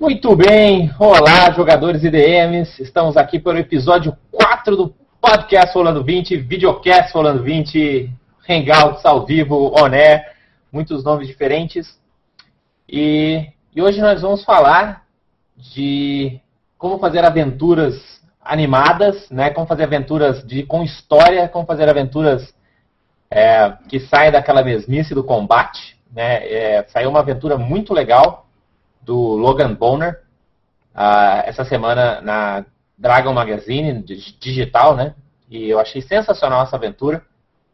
Muito bem, olá jogadores e DMs, estamos aqui para o episódio 4 do Podcast Rolando 20, Videocast Rolando 20, Hangouts ao vivo, Oné, muitos nomes diferentes. E, e hoje nós vamos falar de como fazer aventuras animadas, né? Como fazer aventuras de, com história, como fazer aventuras é, que saem daquela mesmice do combate. Né? É, saiu uma aventura muito legal do Logan Bonner uh, essa semana na Dragon Magazine digital, né? E eu achei sensacional essa aventura.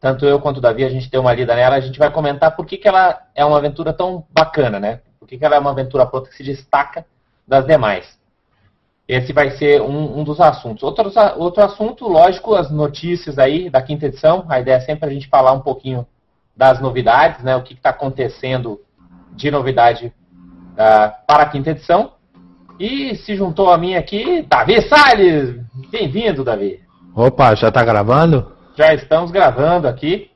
Tanto eu quanto o Davi, a gente deu uma lida nela. A gente vai comentar por que, que ela é uma aventura tão bacana, né? Por que, que ela é uma aventura pronta que se destaca das demais. Esse vai ser um, um dos assuntos. Outro, outro assunto, lógico, as notícias aí da quinta edição. A ideia é sempre a gente falar um pouquinho das novidades, né? O que está acontecendo de novidade uh, para a quinta edição. E se juntou a mim aqui, Davi Salles. Bem-vindo, Davi. Opa, já está gravando? Já estamos gravando aqui.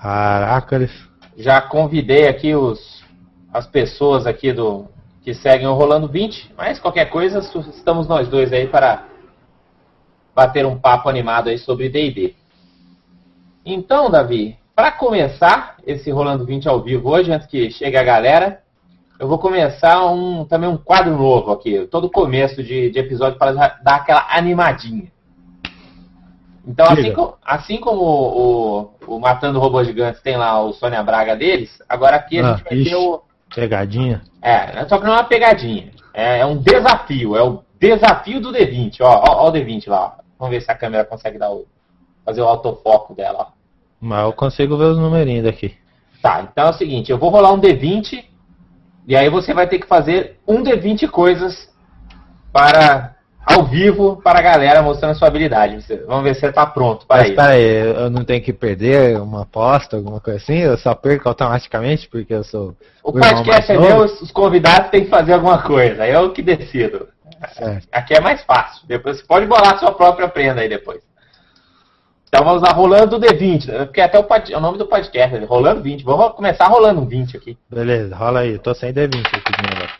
Caraca, Já convidei aqui os, as pessoas aqui do, que seguem o Rolando 20, mas qualquer coisa, estamos nós dois aí para bater um papo animado aí sobre D&D. Então, Davi, para começar esse Rolando 20 ao vivo hoje, antes que chegue a galera, eu vou começar um, também um quadro novo aqui, todo começo de, de episódio para dar aquela animadinha. Então, assim, com, assim como o, o, Matando Robôs Gigantes tem lá o Sônia Braga deles, agora aqui a ah, gente vai ixi. ter o Pegadinha? É, só que não é uma pegadinha. É, é um desafio. É o desafio do D20. Ó, ó, ó o D20 lá. Ó. Vamos ver se a câmera consegue dar o, fazer o autofoco dela. Ó. Mas eu consigo ver os numerinhos daqui. Tá, então é o seguinte. Eu vou rolar um D20. E aí você vai ter que fazer um D20 coisas para ao vivo para a galera mostrando a sua habilidade. Vamos ver se você está pronto para isso. Eu não tenho que perder uma aposta, alguma coisa assim? Eu só perco automaticamente porque eu sou. O, o podcast é meu, os convidados têm que fazer alguma coisa. Eu que decido. Certo. Aqui é mais fácil. Depois você pode bolar a sua própria prenda aí depois. Então vamos lá, rolando o D20, né? porque até o, é o nome do podcast, né? rolando 20. Vamos começar rolando um 20 aqui. Beleza, rola aí, tô sem D20 aqui de novo.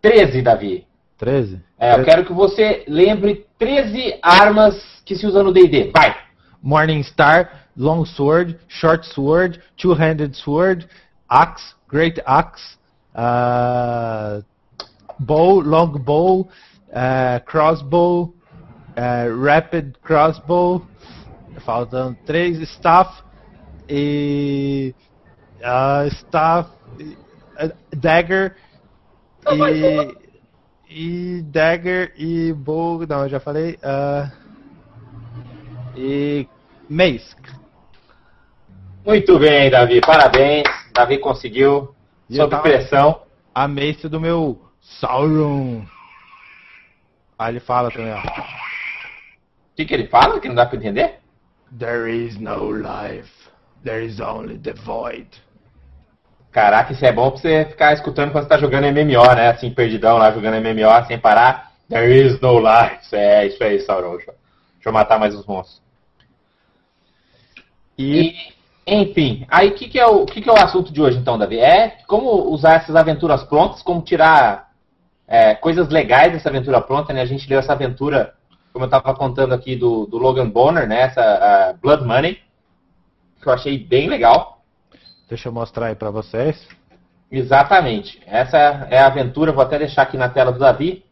13, Davi. 13? É, eu quero que você lembre 13 armas que se usam no D&D. Vai! Morning Star, Long Sword, Short Sword, Two-Handed Sword, Axe, Great Axe, uh, Bow, Long Bow, uh, Crossbow, uh, Rapid Crossbow, faltam três, Staff e uh, Staff, uh, Dagger e e Dagger e Bow. Não, eu já falei. Uh, e Mace. Muito bem, Davi. Parabéns. Davi conseguiu. E sob pressão. A Mace do meu Sauron. Aí ele fala também, ó. O que, que ele fala? Que não dá pra entender? There is no life. There is only the void. Caraca, isso é bom pra você ficar escutando quando você tá jogando MMO, né? Assim, perdidão lá, jogando MMO sem parar. There is no life. É, isso aí, Sauron. Deixa eu matar mais os monstros. E, enfim, aí o que, que, é o que, que é o assunto de hoje então, Davi? É como usar essas aventuras prontas, como tirar é, coisas legais dessa aventura pronta, né? A gente leu essa aventura, como eu estava contando aqui, do, do Logan Bonner, né? Essa Blood Money, que eu achei bem legal. Deixa eu mostrar aí para vocês. Exatamente. Essa é a aventura, vou até deixar aqui na tela do Davi.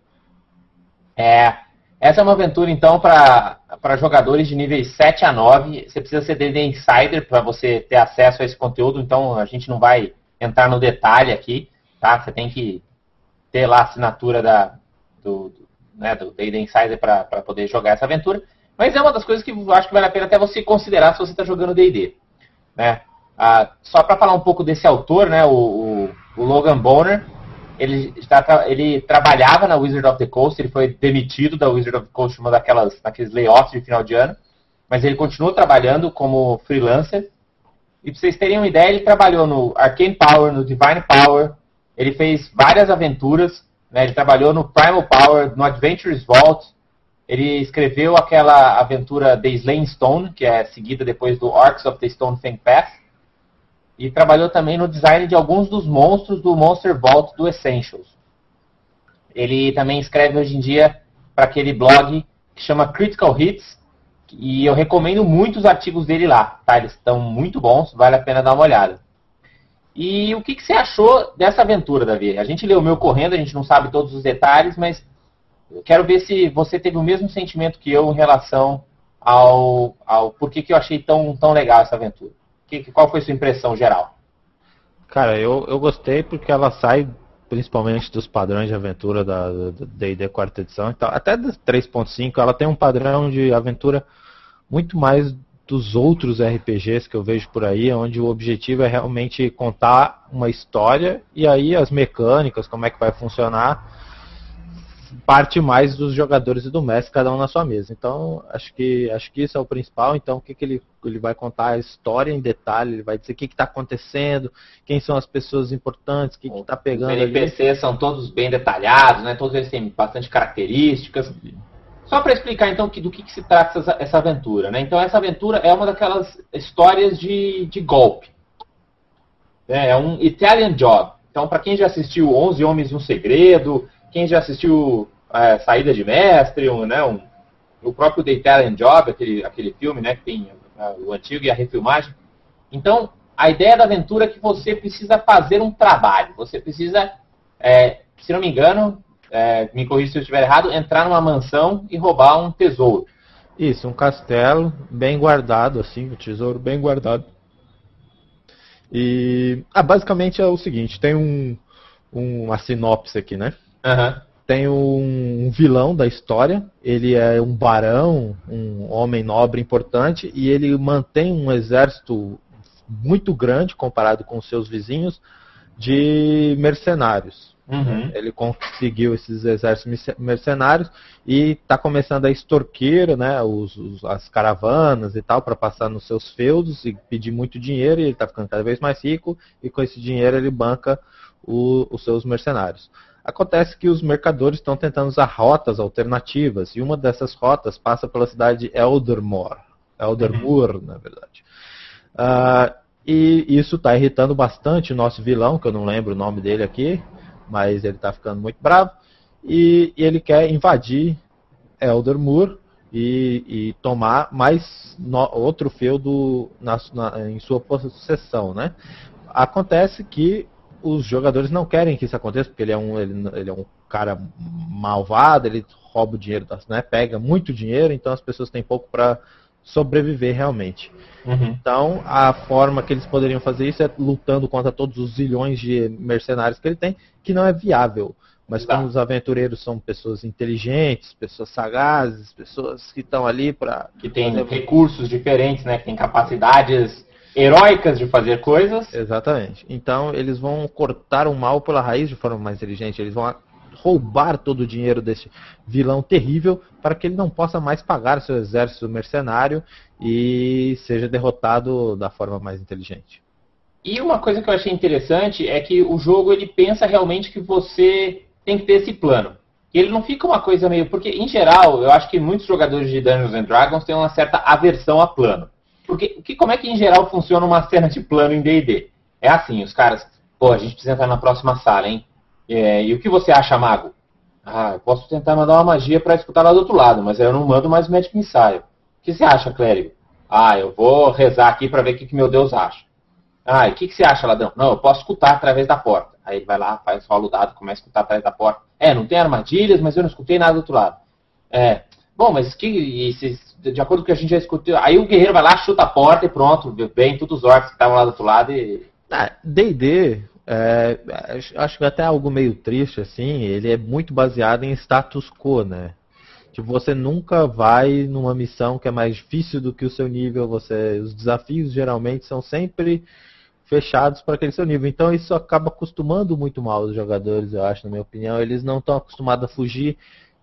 É, essa é uma aventura, então, para jogadores de níveis 7 a 9. Você precisa ser DD Insider para você ter acesso a esse conteúdo, então a gente não vai entrar no detalhe aqui, tá? Você tem que ter lá a assinatura da, do, do, né, do DD Insider para poder jogar essa aventura. Mas é uma das coisas que eu acho que vale a pena até você considerar se você está jogando D&D. Né? Ah, só para falar um pouco desse autor, né, o, o, o Logan Bonner, ele, está, ele trabalhava na Wizard of the Coast, ele foi demitido da Wizard of the Coast uma daquelas, daqueles layoffs de final de ano, mas ele continua trabalhando como freelancer. E para vocês terem uma ideia, ele trabalhou no Arcane Power, no Divine Power, ele fez várias aventuras, né, ele trabalhou no Primal Power, no Adventures Vault, ele escreveu aquela aventura The Slain Stone, que é seguida depois do Arcs of the Stone Fang Path, e trabalhou também no design de alguns dos monstros do Monster Vault do Essentials. Ele também escreve hoje em dia para aquele blog que chama Critical Hits, e eu recomendo muito os artigos dele lá, tá? Eles estão muito bons, vale a pena dar uma olhada. E o que, que você achou dessa aventura, Davi? A gente leu o meu correndo, a gente não sabe todos os detalhes, mas eu quero ver se você teve o mesmo sentimento que eu em relação ao, ao por que, que eu achei tão, tão legal essa aventura. Que, qual foi sua impressão geral? Cara, eu, eu gostei porque ela sai principalmente dos padrões de aventura da D&D quarta edição, então, até da 3.5 ela tem um padrão de aventura muito mais dos outros RPGs que eu vejo por aí, onde o objetivo é realmente contar uma história e aí as mecânicas, como é que vai funcionar, parte mais dos jogadores e do mestre, cada um na sua mesa. Então, acho que acho que isso é o principal. Então, o que, que ele, ele vai contar a história em detalhe, ele vai dizer o que está acontecendo, quem são as pessoas importantes, o que está pegando. Os NPCs ali. são todos bem detalhados, né? Todos eles têm bastante características. Só para explicar então que, do que, que se trata essa, essa, aventura. Né? Então essa aventura é uma daquelas histórias de, de golpe. É, é um Italian Job. Então para quem já assistiu 11 Homens e um Segredo, quem já assistiu é, Saída de Mestre, um, né, um, o próprio The Italian Job, aquele, aquele filme né, que tem uh, o antigo e a refilmagem. Então a ideia da aventura é que você precisa fazer um trabalho. Você precisa, é, se não me engano, é, me corrija se eu estiver errado, entrar numa mansão e roubar um tesouro. Isso, um castelo bem guardado, assim, um tesouro bem guardado. E ah, basicamente é o seguinte, tem um, um uma sinopse aqui, né? Uhum. Tem um, um, vilão da história, ele é um barão, um homem nobre importante, e ele mantém um exército muito grande comparado com seus vizinhos de mercenários. Uhum. Ele conseguiu esses exércitos mercenários e está começando a extorquir né, os, os, as caravanas e tal para passar nos seus feudos e pedir muito dinheiro. E ele está ficando cada vez mais rico e com esse dinheiro ele banca o, os seus mercenários. Acontece que os mercadores estão tentando usar rotas alternativas e uma dessas rotas passa pela cidade de Eldermore, Eldermoor, uhum. na verdade. Uh, e isso está irritando bastante o nosso vilão, que eu não lembro o nome dele aqui, mas ele está ficando muito bravo e, e, ele quer invadir Eldermoor e, e tomar mais no, outro feudo na, na, em sua possessão, né? Acontece que os jogadores não querem que isso aconteça porque ele é um ele, ele é um cara malvado, ele rouba o dinheiro, né? Pega muito dinheiro, então as pessoas têm pouco para sobreviver realmente. Uhum. Então, a forma que eles poderiam fazer isso é lutando contra todos os zilhões de mercenários que ele tem, que não é viável. Mas tá. como os aventureiros são pessoas inteligentes, pessoas sagazes, pessoas que estão ali para que têm fazer... recursos diferentes, né, que têm capacidades heróicas de fazer coisas. Exatamente. Então, eles vão cortar o mal pela raiz de forma mais inteligente. Eles vão roubar todo o dinheiro desse vilão terrível para que ele não possa mais pagar seu exército mercenário e seja derrotado da forma mais inteligente. E uma coisa que eu achei interessante é que o jogo ele pensa realmente que você tem que ter esse plano. Ele não fica uma coisa meio. Porque, em geral, eu acho que muitos jogadores de Dungeons and Dragons têm uma certa aversão a plano. Porque que, como é que, em geral, funciona uma cena de plano em DD? É assim: os caras, pô, a gente precisa entrar na próxima sala, hein? É, e o que você acha, mago? Ah, eu posso tentar mandar uma magia para escutar lá do outro lado, mas aí eu não mando mais médico ensaio. O que você acha, clérigo? Ah, eu vou rezar aqui para ver o que, que meu Deus acha. Ah, e o que, que você acha, ladrão? Não, eu posso escutar através da porta. Aí ele vai lá, faz o dado, começa a escutar através da porta. É, não tem armadilhas, mas eu não escutei nada do outro lado. É, bom, mas que, de acordo com o que a gente já escutou, aí o guerreiro vai lá, chuta a porta e pronto, vem todos os orcs que estavam lá do outro lado e... D&D, ah, é, acho que até algo meio triste, assim, ele é muito baseado em status quo, né? Tipo, você nunca vai numa missão que é mais difícil do que o seu nível, você, os desafios geralmente são sempre fechados para aquele seu nível. Então isso acaba acostumando muito mal os jogadores, eu acho, na minha opinião. Eles não estão acostumados a fugir.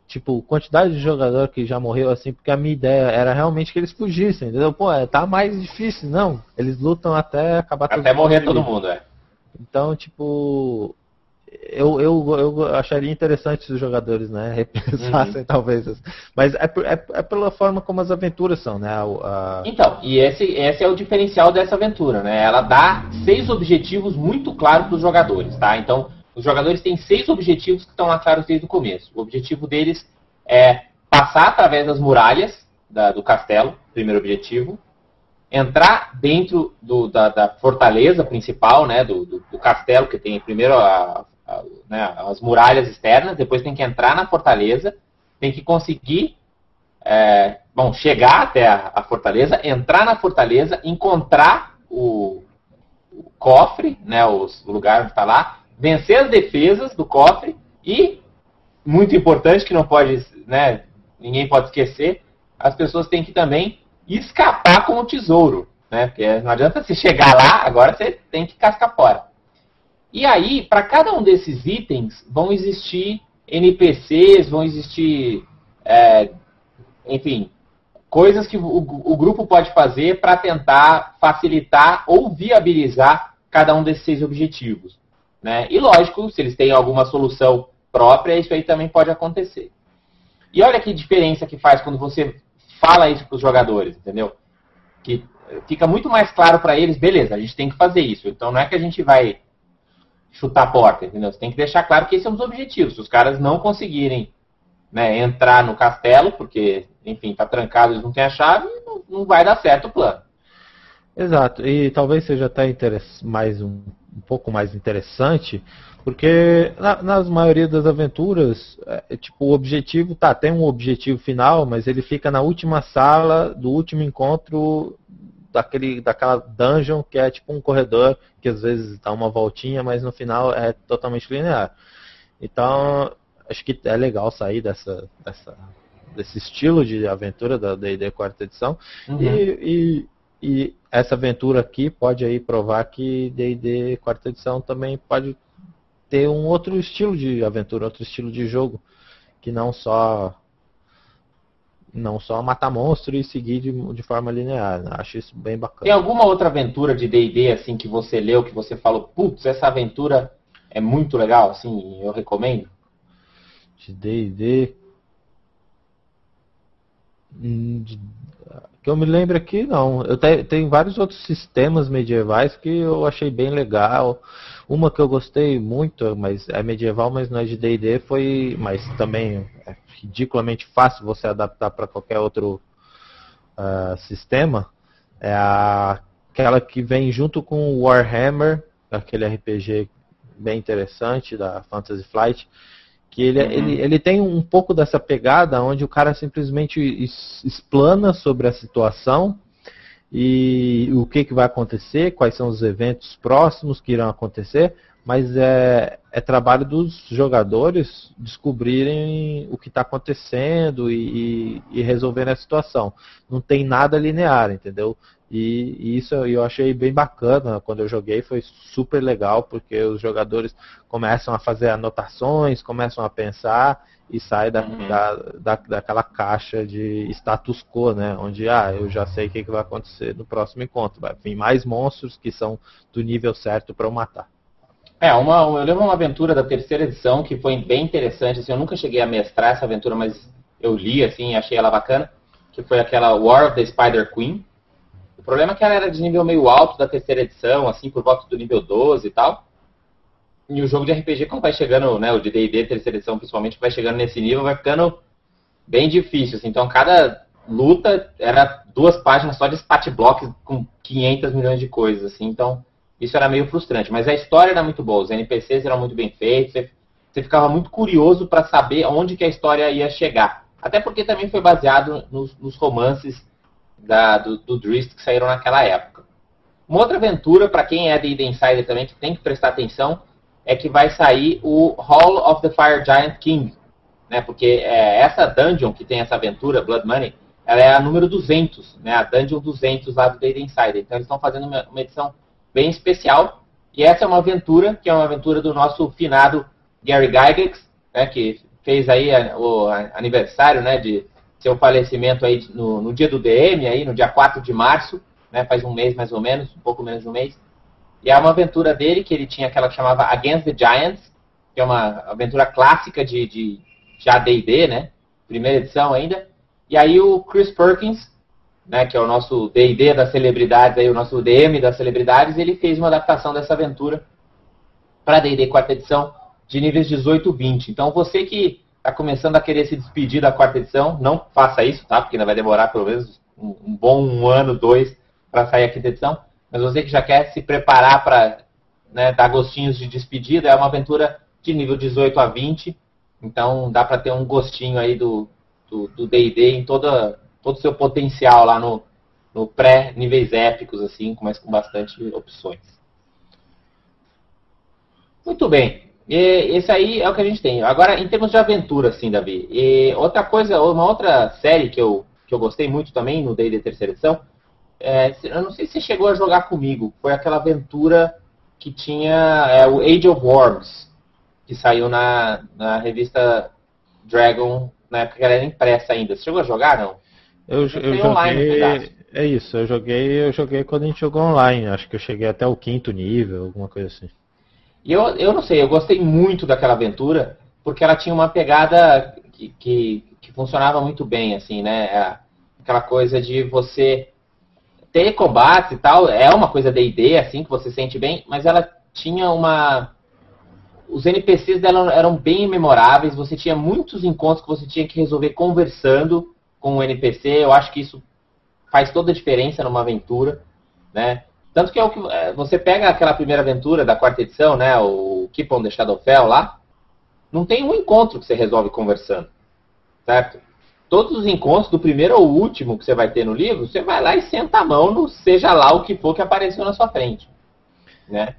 Tipo, quantidade de jogador que já morreu assim, porque a minha ideia era realmente que eles fugissem, entendeu? Pô, é, tá mais difícil, não. Eles lutam até acabar Até morrer todo mundo, é. Então, tipo, eu, eu, eu acharia interessante se os jogadores né, repensassem, uhum. talvez. Mas é, é, é, pela forma como as aventuras são, né? A... Então, e esse, esse é o diferencial dessa aventura, né? Ela dá seis objetivos muito claros para os jogadores, tá? Então, os jogadores têm seis objetivos que estão lá claros desde o começo. O objetivo deles é passar através das muralhas da, do castelo, primeiro objetivo, entrar dentro do, da, da, fortaleza principal, né, do, do, do, castelo, que tem primeiro a, a, né, as muralhas externas, depois tem que entrar na fortaleza, tem que conseguir é, bom, chegar até a, a, fortaleza, entrar na fortaleza, encontrar o, o cofre, né, o, o lugar onde está lá, vencer as defesas do cofre e, muito importante, que não pode, né, ninguém pode esquecer, as pessoas têm que também escapar com o tesouro. Né? Porque não adianta você chegar lá, agora você tem que cascar fora. E aí, para cada um desses itens, vão existir NPCs, vão existir, é, enfim, coisas que o, o grupo pode fazer para tentar facilitar ou viabilizar cada um desses seis objetivos. Né? E lógico, se eles têm alguma solução própria, isso aí também pode acontecer. E olha que diferença que faz quando você fala isso para os jogadores, entendeu? Que fica muito mais claro para eles, beleza, a gente tem que fazer isso. Então não é que a gente vai chutar a porta, entendeu? Você tem que deixar claro que esses são os objetivos. Se os caras não conseguirem né, entrar no castelo, porque, enfim, está trancado, eles não têm a chave, não, não vai dar certo o plano. Exato, e talvez seja até mais um, um pouco mais interessante porque na, nas maioria das aventuras, é, tipo, o objetivo tá, tem um objetivo final, mas ele fica na última sala do último encontro daquele, daquela dungeon que é tipo um corredor que às vezes dá uma voltinha, mas no final é totalmente linear. Então, acho que é legal sair dessa, dessa desse estilo de aventura da D&D quarta edição uhum. e, e, e, essa aventura aqui pode aí provar que D&D quarta edição também pode ter um outro estilo de aventura, outro estilo de jogo, que não só não só matar monstro e seguir de, de forma linear. Né? Acho isso bem bacana. Tem alguma outra aventura de D&D assim que você leu, que você falou, putz, essa aventura é muito legal, assim, eu recomendo? De D&D hum, que eu me lembro aqui, não. Eu te, tem vários outros sistemas medievais que eu achei bem legal. Uma que eu gostei muito, mas é medieval, mas não é de D&D, foi, mas também é ridiculamente fácil você adaptar para qualquer outro uh, sistema. É a, aquela que vem junto com o Warhammer, aquele RPG bem interessante da Fantasy Flight, que ele, uhum. ele, ele tem um pouco dessa pegada onde o cara simplesmente explana sobre a situação e o que, que vai acontecer, quais são os eventos próximos que irão acontecer, mas é, é trabalho dos jogadores descobrirem o que está acontecendo e, e, e resolverem a situação. Não tem nada linear, entendeu? E, e, isso eu achei bem bacana quando eu joguei, foi super legal, porque os jogadores começam a fazer anotações, começam a pensar e sai da, uhum. da, da, daquela caixa de status quo, né? Onde, ah, eu já sei o que, que vai acontecer no próximo encontro. Vai vir mais monstros que são do nível certo para eu matar. É, uma, eu lembro uma aventura da terceira edição que foi bem interessante. Assim, eu nunca cheguei a mestrar essa aventura, mas eu li assim, achei ela bacana. Que foi aquela War of the Spider Queen. Problema é que ela era de nível meio alto da terceira edição, assim, por volta do nível 12 e tal. E o jogo de RPG, quando vai chegando, né, o de D&D, terceira edição principalmente, vai chegando nesse nível, vai ficando bem difícil. Assim. Então, cada luta era duas páginas só de stat blocks com 500 milhões de coisas, assim. Então, isso era meio frustrante. Mas a história era muito boa, os NPCs eram muito bem feitos, você, você ficava muito curioso para saber onde que a história ia chegar. Até porque também foi baseado nos, nos romances da, do, do que saíram naquela época. Uma outra aventura, para quem é de Insider também, que tem que prestar atenção, é que vai sair o Hall of the Fire Giant King. Né? Porque é, essa dungeon que tem essa aventura, Blood Money, ela é a número 200, né? a dungeon 200 lá do Data Insider. Então eles estão fazendo uma, uma, edição bem especial. E essa é uma aventura, que é uma aventura do nosso finado Gary Gygax, né? que fez aí a, o aniversário né? de seu falecimento aí no, no dia do DM, aí, no dia 4 de março, né? faz um mês mais ou menos, um pouco menos de um mês. E é uma aventura dele, que ele tinha aquela que chamava Against the Giants, que é uma aventura clássica de, de, de AD&D, né? Primeira edição ainda. E aí o Chris Perkins, né, que é o nosso D&D das celebridades, aí, o nosso DM das celebridades, ele fez uma adaptação dessa aventura para D&D quarta edição, de níveis 18 20. Então você que está começando a querer se despedir da quarta edição, não faça isso, tá? Porque ainda vai demorar pelo menos um, um bom um ano, dois, para sair a quinta edição. Mas você que já quer se preparar para né, dar gostinhos de despedida, é uma aventura de nível 18 a 20. Então dá para ter um gostinho aí do D&D em toda, todo o seu potencial lá no, no pré-níveis épicos, assim, mas com bastante opções. Muito bem. E esse aí é o que a gente tem. Agora, em termos de aventura, assim, Davi. E outra coisa, uma outra série que eu, que eu gostei muito também no D&D terceira edição, é, eu não sei se você chegou a jogar comigo, foi aquela aventura que tinha é, o Age of Worms, que saiu na, na revista Dragon, na época que ela era impressa ainda. Você chegou a jogar, não? Eu, eu joguei, online, é isso, eu joguei, eu joguei quando a gente jogou online, acho que eu cheguei até o quinto nível, alguma coisa assim. E eu, eu não sei, eu gostei muito daquela aventura, porque ela tinha uma pegada que, que, que funcionava muito bem, assim, né? É aquela coisa de você ter combate e tal, é uma coisa D&D, assim, que você sente bem, mas ela tinha uma... Os NPCs dela eram bem memoráveis, você tinha muitos encontros que você tinha que resolver conversando com o NPC, eu acho que isso faz toda a diferença numa aventura, né? Tanto que é que é, você pega aquela primeira aventura da quarta edição, né, o Keep on the Shadowfell lá, não tem um encontro que você resolve conversando, certo? Todos os encontros, do primeiro ao último que você vai ter no livro, você vai lá e senta a mão no seja lá o que for que apareceu na sua frente, né?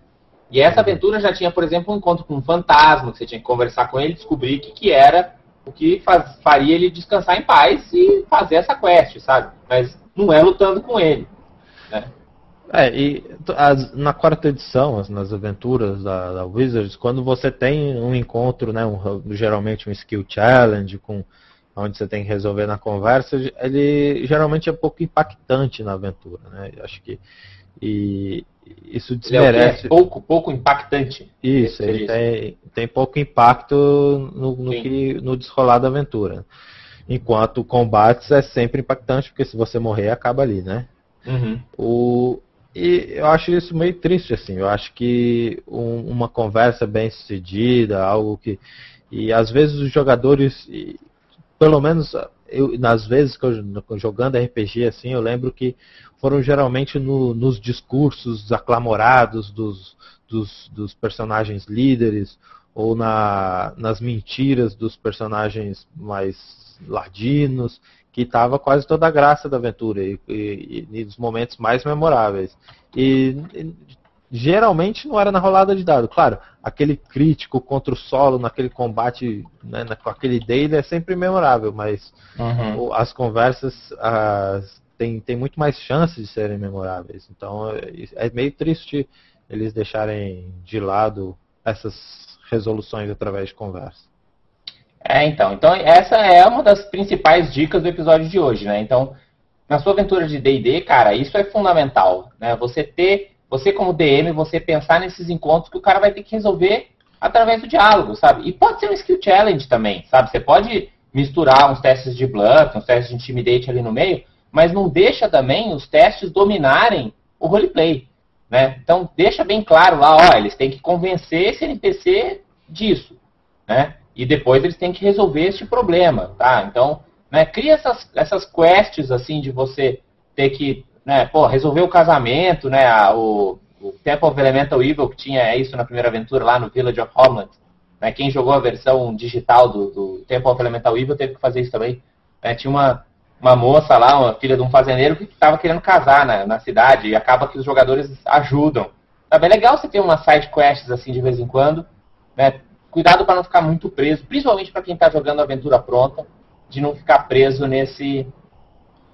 E essa aventura já tinha, por exemplo, um encontro com um fantasma, que você tinha que conversar com ele, descobrir o que, que era, o que faz, faria ele descansar em paz e fazer essa quest, sabe? Mas não é lutando com ele, né? É, e as, na quarta edição, nas aventuras da, da, Wizards, quando você tem um encontro, né, um, geralmente um skill challenge, com, onde você tem que resolver na conversa, ele geralmente é pouco impactante na aventura, né? Acho que e isso desmerece. Ele é pouco, pouco impactante. Isso, ele tem, tem pouco impacto no, no, que, no desrolar da aventura. Enquanto combates é sempre impactante, porque se você morrer, acaba ali, né? Uhum. O, e eu acho isso meio triste, assim. Eu acho que um, uma conversa bem sucedida, algo que. E às vezes os jogadores, e, pelo menos eu, nas vezes que eu jogando RPG, assim, eu lembro que foram geralmente no, nos discursos aclamorados dos, dos, dos personagens líderes ou na, nas mentiras dos personagens mais ladinos que estava quase toda a graça da aventura e, e, e, momentos mais memoráveis. E, e, geralmente não era na rolada de dado. Claro, aquele crítico contra o solo naquele combate né, com aquele daily é sempre memorável, mas uhum. as conversas as, tem, tem muito mais chances de serem memoráveis. Então é, é meio triste eles deixarem de lado essas resoluções através de conversa. É, então. Então, essa é uma das principais dicas do episódio de hoje, né? Então, na sua aventura de D&D, cara, isso é fundamental, né? Você ter, você como DM, você pensar nesses encontros que o cara vai ter que resolver através do diálogo, sabe? E pode ser um skill challenge também, sabe? Você pode misturar uns testes de bluff, uns testes de intimidate ali no meio, mas não deixa também os testes dominarem o roleplay, né? Então, deixa bem claro lá, ó, eles têm que convencer esse NPC disso, né? E depois eles têm que resolver este problema, tá? Então, né, cria essas, essas quests, assim, de você ter que, né, pô, resolver o casamento, né, a, o, o Temple of Elemental Evil, que tinha isso na primeira aventura lá no Village of Homeland, né, quem jogou a versão digital do, do Temple of Elemental Evil teve que fazer isso também, né, tinha uma, uma moça lá, uma filha de um fazendeiro que estava querendo casar na, na cidade e acaba que os jogadores ajudam. Sabe, é legal você ter umas side quests assim de vez em quando, né, cuidado para não ficar muito preso, principalmente para quem está jogando aventura pronta, de não ficar preso nesse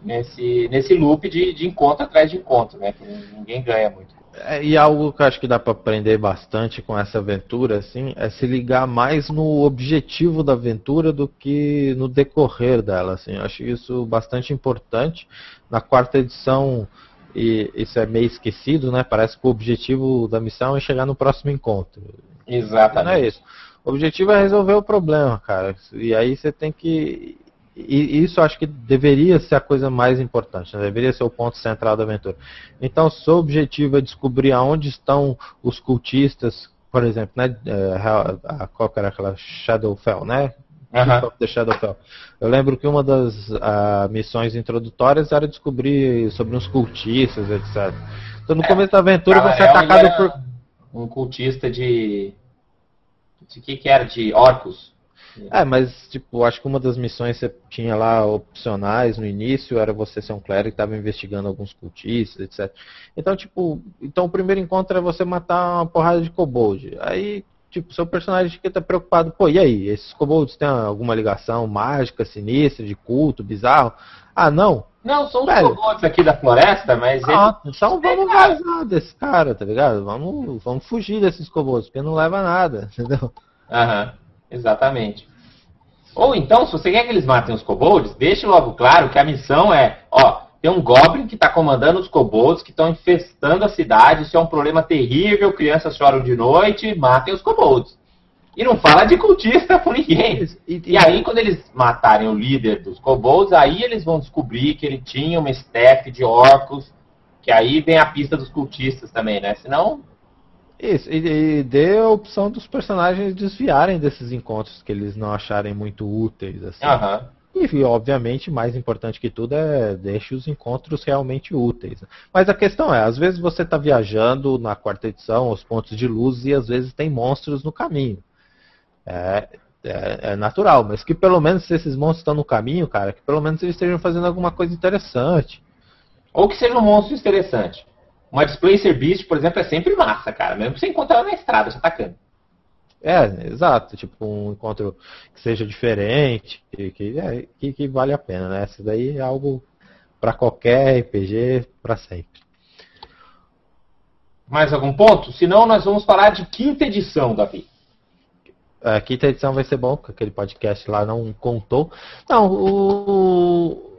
nesse nesse loop de, de encontro atrás de encontro, né? Que ninguém ganha muito. É, e algo que eu acho que dá para aprender bastante com essa aventura, assim, é se ligar mais no objetivo da aventura do que no decorrer dela, assim. Eu acho isso bastante importante. Na quarta edição, e isso é meio esquecido, né? Parece que o objetivo da missão é chegar no próximo encontro. Exatamente. Não é isso. O objetivo é resolver o problema, cara. E aí você tem que. E isso acho que deveria ser a coisa mais importante, né? deveria ser o ponto central da aventura. Então, seu objetivo é descobrir aonde estão os cultistas por exemplo, né, é, qual era aquela Shadowfell, né? The Shadowfell. Eu lembro que uma das ah, missões introdutórias era descobrir sobre uns cultistas, etc. Então no É, começo da aventura você é é, atacado por. Um cultista de. De que que era? De orcos. É, mas tipo, acho que uma das missões você tinha lá opcionais no início, era você ser um clérigo que estava investigando alguns cultistas, etc. Então, tipo, então o primeiro encontro é você matar uma porrada de kobold. Aí, tipo, seu personagem fica preocupado, pô, e aí? Esses kobolds têm alguma ligação mágica, sinistra, de culto, bizarro? Ah, não? Não, são os kobolds aqui da floresta, mas. Ah, então vamos vazar desse cara, tá ligado? Vamos, vamos fugir desses kobolds, porque não leva nada, entendeu? Aham, exatamente. Ou então, se você quer que eles matem os kobolds, deixe logo claro que a missão é, ó, tem um goblin que está comandando os kobolds que estão infestando a cidade, isso é um problema terrível, crianças choram de noite, matem os kobolds. E não fala de cultista com ninguém. E, E aí, quando eles matarem o líder dos kobolds, aí eles vão descobrir que ele tinha uma staff de orcos, que aí vem a pista dos cultistas também, né? Senão, Isso, e, e dê a opção dos personagens desviarem desses encontros que eles não acharem muito úteis, assim. aham. E, obviamente, mais importante que tudo é deixe os encontros realmente úteis. Mas a questão é, às vezes você está viajando na quarta edição, os pontos de luz, e às vezes tem monstros no caminho. É, é, é natural, mas que pelo menos se esses monstros estão no caminho, cara, que pelo menos eles estejam fazendo alguma coisa interessante. Ou que seja um monstro interessante. Uma Displacer Beast, por exemplo, é sempre massa, cara. Mesmo que você encontrar ela na estrada, se atacando. É, exato, tipo um encontro que seja diferente, que, que, é, que, que vale a pena, né? Isso daí é algo para qualquer RPG, para sempre. Mais algum ponto? Senão nós vamos falar de quinta edição, Davi. A quinta edição vai ser bom, porque aquele podcast lá não contou. Não, o.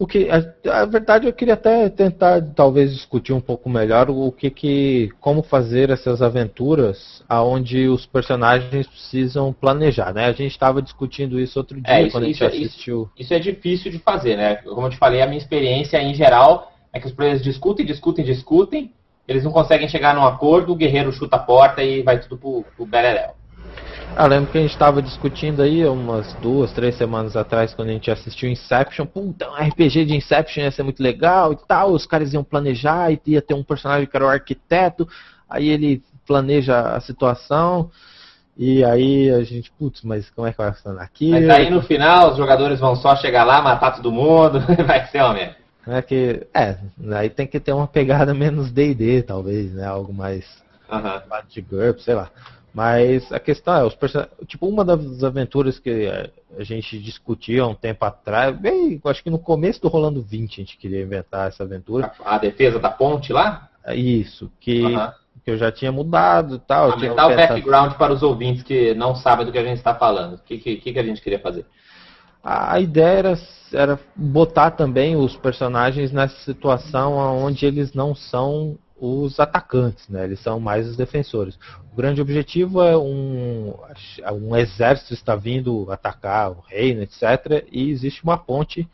O que, a, a verdade eu queria até tentar talvez discutir um pouco melhor o que que como fazer essas aventuras aonde os personagens precisam planejar, né? A gente estava discutindo isso outro dia É, isso- quando a gente isso é- assistiu. Isso é difícil de fazer, né? Como eu te falei, a minha experiência em geral é que os players discutem, discutem, discutem, eles não conseguem chegar num acordo, o guerreiro chuta a porta e vai tudo pro, pro beleléu. Ah, lembro que a gente estava discutindo aí umas duas, três semanas atrás, quando a gente assistiu Inception. Puta, um RPG de Inception ia ser muito legal e tal. Os caras iam planejar e ia ter um personagem que era o arquiteto. Aí ele planeja a situação. E aí a gente, putz, mas como é que vai funcionar aqui? Mas aí no final os jogadores vão só chegar lá, matar todo mundo, vai ser uma merda. É que, é, aí tem que ter uma pegada menos D&D, talvez, né? Algo mais lado de GURP, sei lá. Mas a questão é, os person... tipo, uma das aventuras que a gente discutia há um tempo atrás, bem, acho que no começo do Rolando 20 a gente queria inventar essa aventura. A, a defesa da ponte lá? É Isso, que, que eu já tinha mudado e tal. Aumentar o background para os ouvintes que não sabem do que a gente está falando. O que, que, que a gente queria fazer? A a ideia era, era botar também os personagens nessa situação onde eles não são os atacantes, né? Eles são mais os defensores. O grande objetivo é um, um exército está vindo atacar o reino, etc. E existe uma ponte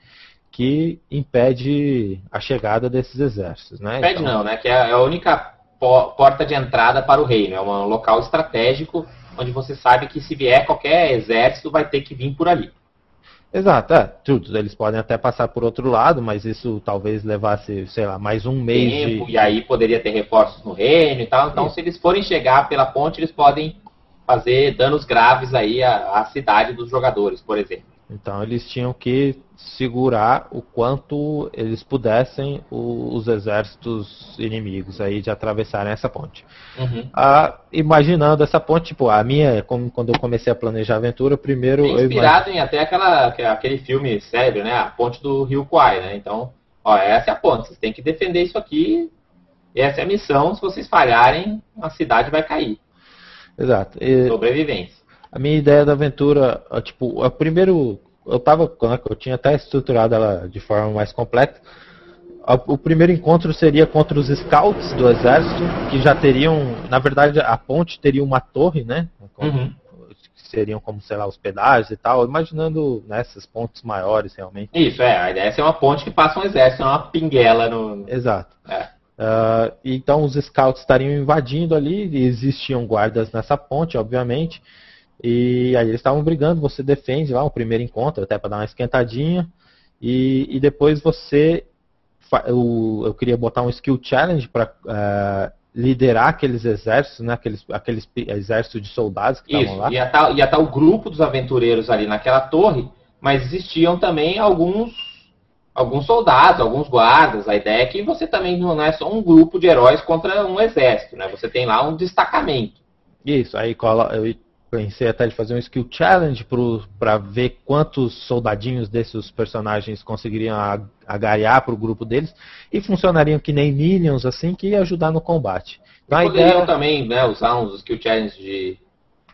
que impede a chegada desses exércitos, né? Pede Então- não, né? Que é a única po- porta de entrada para o reino. É um local estratégico onde você sabe que se vier qualquer exército vai ter que vir por ali. Exato, é, tudo. Eles podem até passar por outro lado, mas isso talvez levasse, sei lá, mais um mês Tempo, de. E aí poderia ter reforços no reino e tal. Então, Isso. se eles forem chegar pela ponte, eles podem fazer danos graves aí à, à cidade dos jogadores, por exemplo. Então eles tinham que segurar o quanto eles pudessem os exércitos inimigos aí de atravessarem essa ponte. Uhum. Ah, imaginando essa ponte, tipo, a minha, como quando eu comecei a planejar a aventura, primeiro eu inspirado em até aquela, aquele filme cérebro, né? A ponte do Rio Kwai, né? Então, ó, essa é a ponte. Vocês têm que defender isso aqui. E essa é a missão. Se vocês falharem, a cidade vai cair. Exato. E Sobrevivência. A minha ideia da aventura, tipo, o primeiro, eu tava, né, eu tinha até estruturado ela de forma mais completa. O primeiro encontro seria contra os scouts do exército, que já teriam, na verdade, a ponte teria uma torre, né? Com- Uhum. que seriam como, sei lá, hospedagens e tal, imaginando nessas pontes maiores realmente. Isso, é. A ideia é ser uma ponte que passa um exército, não uma pinguela no. Exato. É. Uh, então os scouts estariam invadindo ali, e existiam guardas nessa ponte, obviamente. E aí eles estavam brigando, você defende lá o primeiro encontro, até para dar uma esquentadinha. E, e depois você. Eu, eu, queria botar um skill challenge para uh, é, liderar aqueles exércitos, né, aqueles, aqueles exércitos de soldados que estavam lá. Ia estar, tá, ia estar tá o grupo dos aventureiros ali naquela torre, mas existiam também alguns alguns soldados, alguns guardas. A ideia é que você também não é só um grupo de heróis contra um exército, né? Você tem lá um destacamento. Isso, aí eu pensei até de fazer um skill challenge para ver quantos soldadinhos desses personagens conseguiriam agariar para o grupo deles e funcionariam que nem minions assim que ia ajudar no combate. Então, poderiam ideia... também né, usar uns skill challenges de,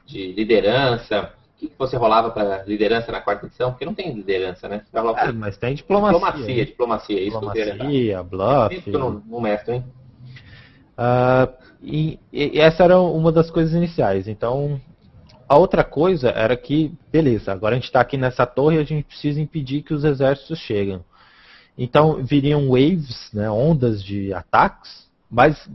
de liderança, que, que você rolava para liderança na quarta edição? Porque não tem liderança, né? É, mas tem diplomacia. Diplomacia, diplomacia, isso diplomacia, bluff. No, no mestre, hein? Uh, e, e, essa era uma das coisas iniciais. Então, a outra coisa era que, beleza, agora a gente está aqui nessa torre e a gente precisa impedir que os exércitos cheguem. Então, viriam waves, né, ondas de ataques, mas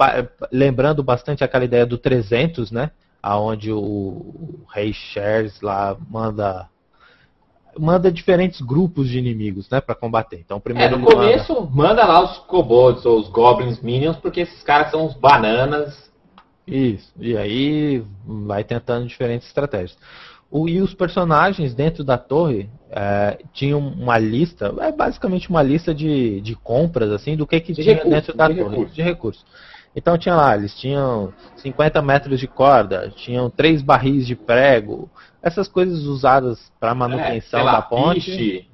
é, lembrando bastante aquela ideia do 300, né? aonde o, rei Shares lá manda manda diferentes grupos de inimigos, né, para combater. Então, primeiro é, no começo manda... manda... lá os kobolds ou os goblins minions, porque esses caras são os bananas. Isso. E aí vai tentando diferentes estratégias. O, e os personagens dentro da torre é, tinham uma lista, é basicamente uma lista de, de compras assim do que que de tinha recursos, dentro da de torre recursos. de recursos. Então tinha lá, eles tinham 50 metros de corda, tinham três barris de prego, essas coisas usadas para manutenção é, lá, da ponte piche.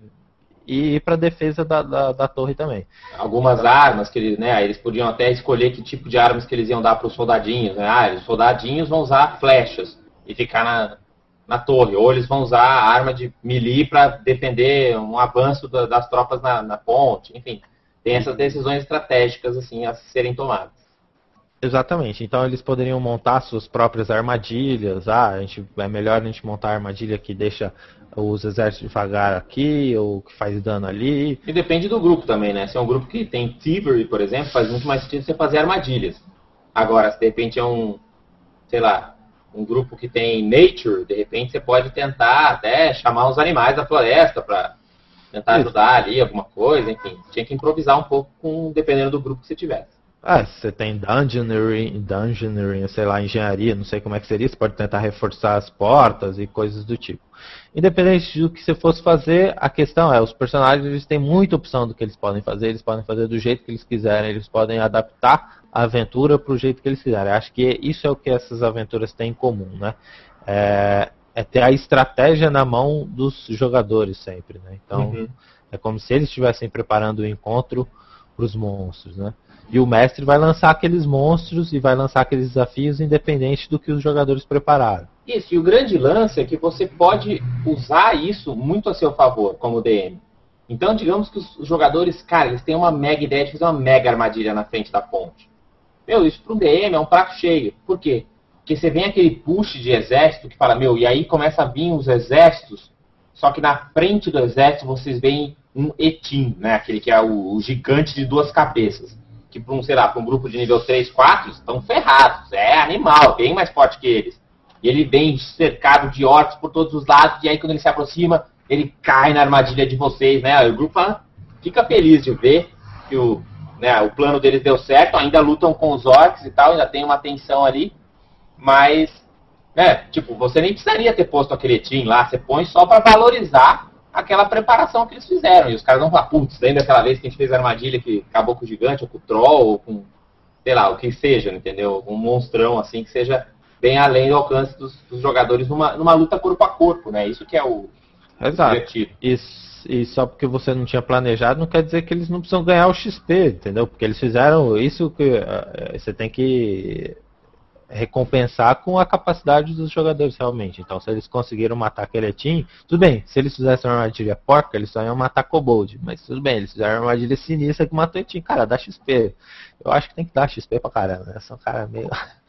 E para defesa da, da, da, torre também. Algumas armas que eles, né, eles podiam até escolher que tipo de armas que eles iam dar para os soldadinhos. Né? Ah, os soldadinhos vão usar flechas e ficar na, na torre, ou eles vão usar arma de melee para defender um avanço da, das tropas na, na ponte, enfim. Tem essas decisões estratégicas assim a serem tomadas. Exatamente. Então eles poderiam montar suas próprias armadilhas. Ah, a gente, é melhor a gente montar a armadilha que deixa os exércitos devagar aqui, ou que faz dano ali. E depende do grupo também, né? Se é um grupo que tem Thievery, por exemplo, faz muito mais sentido você fazer armadilhas. Agora, se de repente é um, sei lá, um grupo que tem Nature, de repente você pode tentar até chamar os animais da floresta para tentar ajudar ali alguma coisa, enfim. Tinha que improvisar um pouco com, dependendo do grupo que você tivesse. Ah, você tem dungeoneering, dungeoneering, sei lá, engenharia, não sei como é que seria, você pode tentar reforçar as portas e coisas do tipo. Independente do que você fosse fazer, a questão é, os personagens eles têm muita opção do que eles podem fazer, eles podem fazer do jeito que eles quiserem, eles podem adaptar a aventura para o jeito que eles quiserem. Acho que isso é o que essas aventuras têm em comum, né? É, é ter a estratégia na mão dos jogadores sempre, né? Então, uhum. é como se eles estivessem preparando o encontro para os monstros, né? E o mestre vai lançar aqueles monstros e vai lançar aqueles desafios independente do que os jogadores prepararam. Isso, e o grande lance é que você pode usar isso muito a seu favor, como DM. Então, digamos que os jogadores, cara, eles têm uma mega ideia de fazer uma mega armadilha na frente da ponte. Meu, isso para um DM é um prato cheio. Por quê? Porque você vem aquele push de exército que fala, meu, e aí começa a vir os exércitos, só que na frente do exército vocês veem um Etim, né? Aquele que é o, o gigante de duas cabeças que para um, sei lá, para um grupo de nível 3, 4, estão ferrados. É animal, bem mais forte que eles. E ele vem cercado de orcs por todos os lados, e aí quando ele se aproxima, ele cai na armadilha de vocês, né? O grupo fica feliz de ver que o, né, o plano deles deu certo, ainda lutam com os orcs e tal, ainda tem uma tensão ali, mas, né, tipo, você nem precisaria ter posto aquele team lá, você põe só para valorizar aquela preparação que eles fizeram. E os caras vão falar, putz, lembra aquela vez que a gente fez a armadilha que acabou com o gigante, ou com o troll, ou com, sei lá, o que seja, entendeu? Um monstrão assim que seja bem além do alcance dos, dos jogadores numa, numa luta corpo a corpo, né? Isso que é o, Exato. objetivo. Isso, e só porque você não tinha planejado não quer dizer que eles não precisam ganhar o XP, entendeu? Porque eles fizeram isso que uh, você tem que recompensar com a capacidade dos jogadores realmente. Então, se eles conseguiram matar aquele team, tudo bem. Se eles fizessem uma armadilha porca, eles só iam matar Kobold. Mas tudo bem, eles fizeram uma armadilha sinistra que matou o team. Cara, dá XP. Eu acho que tem que dar XP pra caramba, né? São cara meio.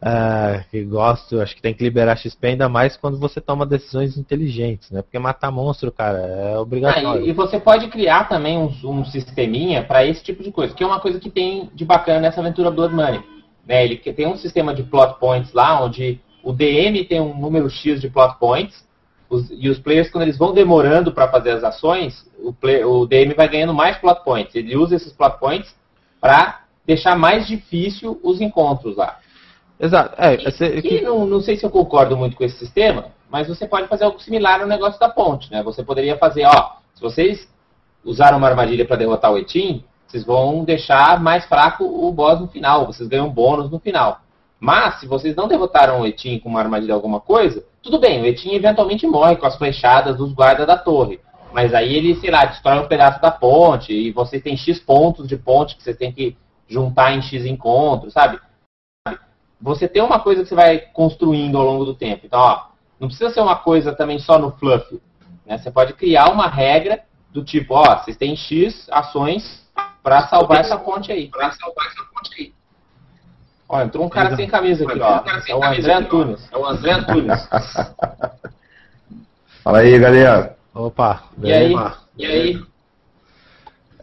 uh, que gosto, acho que tem que liberar XP ainda mais quando você toma decisões inteligentes, né? Porque matar monstro, cara, é obrigatório. Ah, e, e, você pode criar também um, um sisteminha para esse tipo de coisa, que é uma coisa que tem de bacana nessa aventura Blood Money. Né? Ele tem um sistema de plot points lá, onde o DM tem um número X de plot points, os, e os players, quando eles vão demorando para fazer as ações, o, play, o, DM vai ganhando mais plot points. Ele usa esses plot points para deixar mais difícil os encontros lá. Exato. É, e, que... não, não, sei se eu concordo muito com esse sistema, mas você pode fazer algo similar no negócio da ponte. Né? Você poderia fazer, ó, se vocês usaram uma armadilha para derrotar o Etim, vocês vão deixar mais fraco o boss no final, vocês ganham bônus no final. Mas, se vocês não derrotaram o Etim com uma armadilha alguma coisa, tudo bem, o Etim eventualmente morre com as flechadas dos guardas da torre. Mas aí ele, sei lá, destrói um pedaço da ponte e você tem X pontos de ponte que você tem que juntar em X encontros, sabe? Você tem uma coisa que você vai construindo ao longo do tempo. Então, ó, não precisa ser uma coisa também só no fluff. Né? Você pode criar uma regra do tipo, ó, vocês têm X ações para salvar essa ponte aí. Para salvar essa ponte aí. Ó, entrou um cara sem camisa aqui, ó. É o André Antunes. É o André Antunes. Fala aí, galera. Opa. E aí? E aí?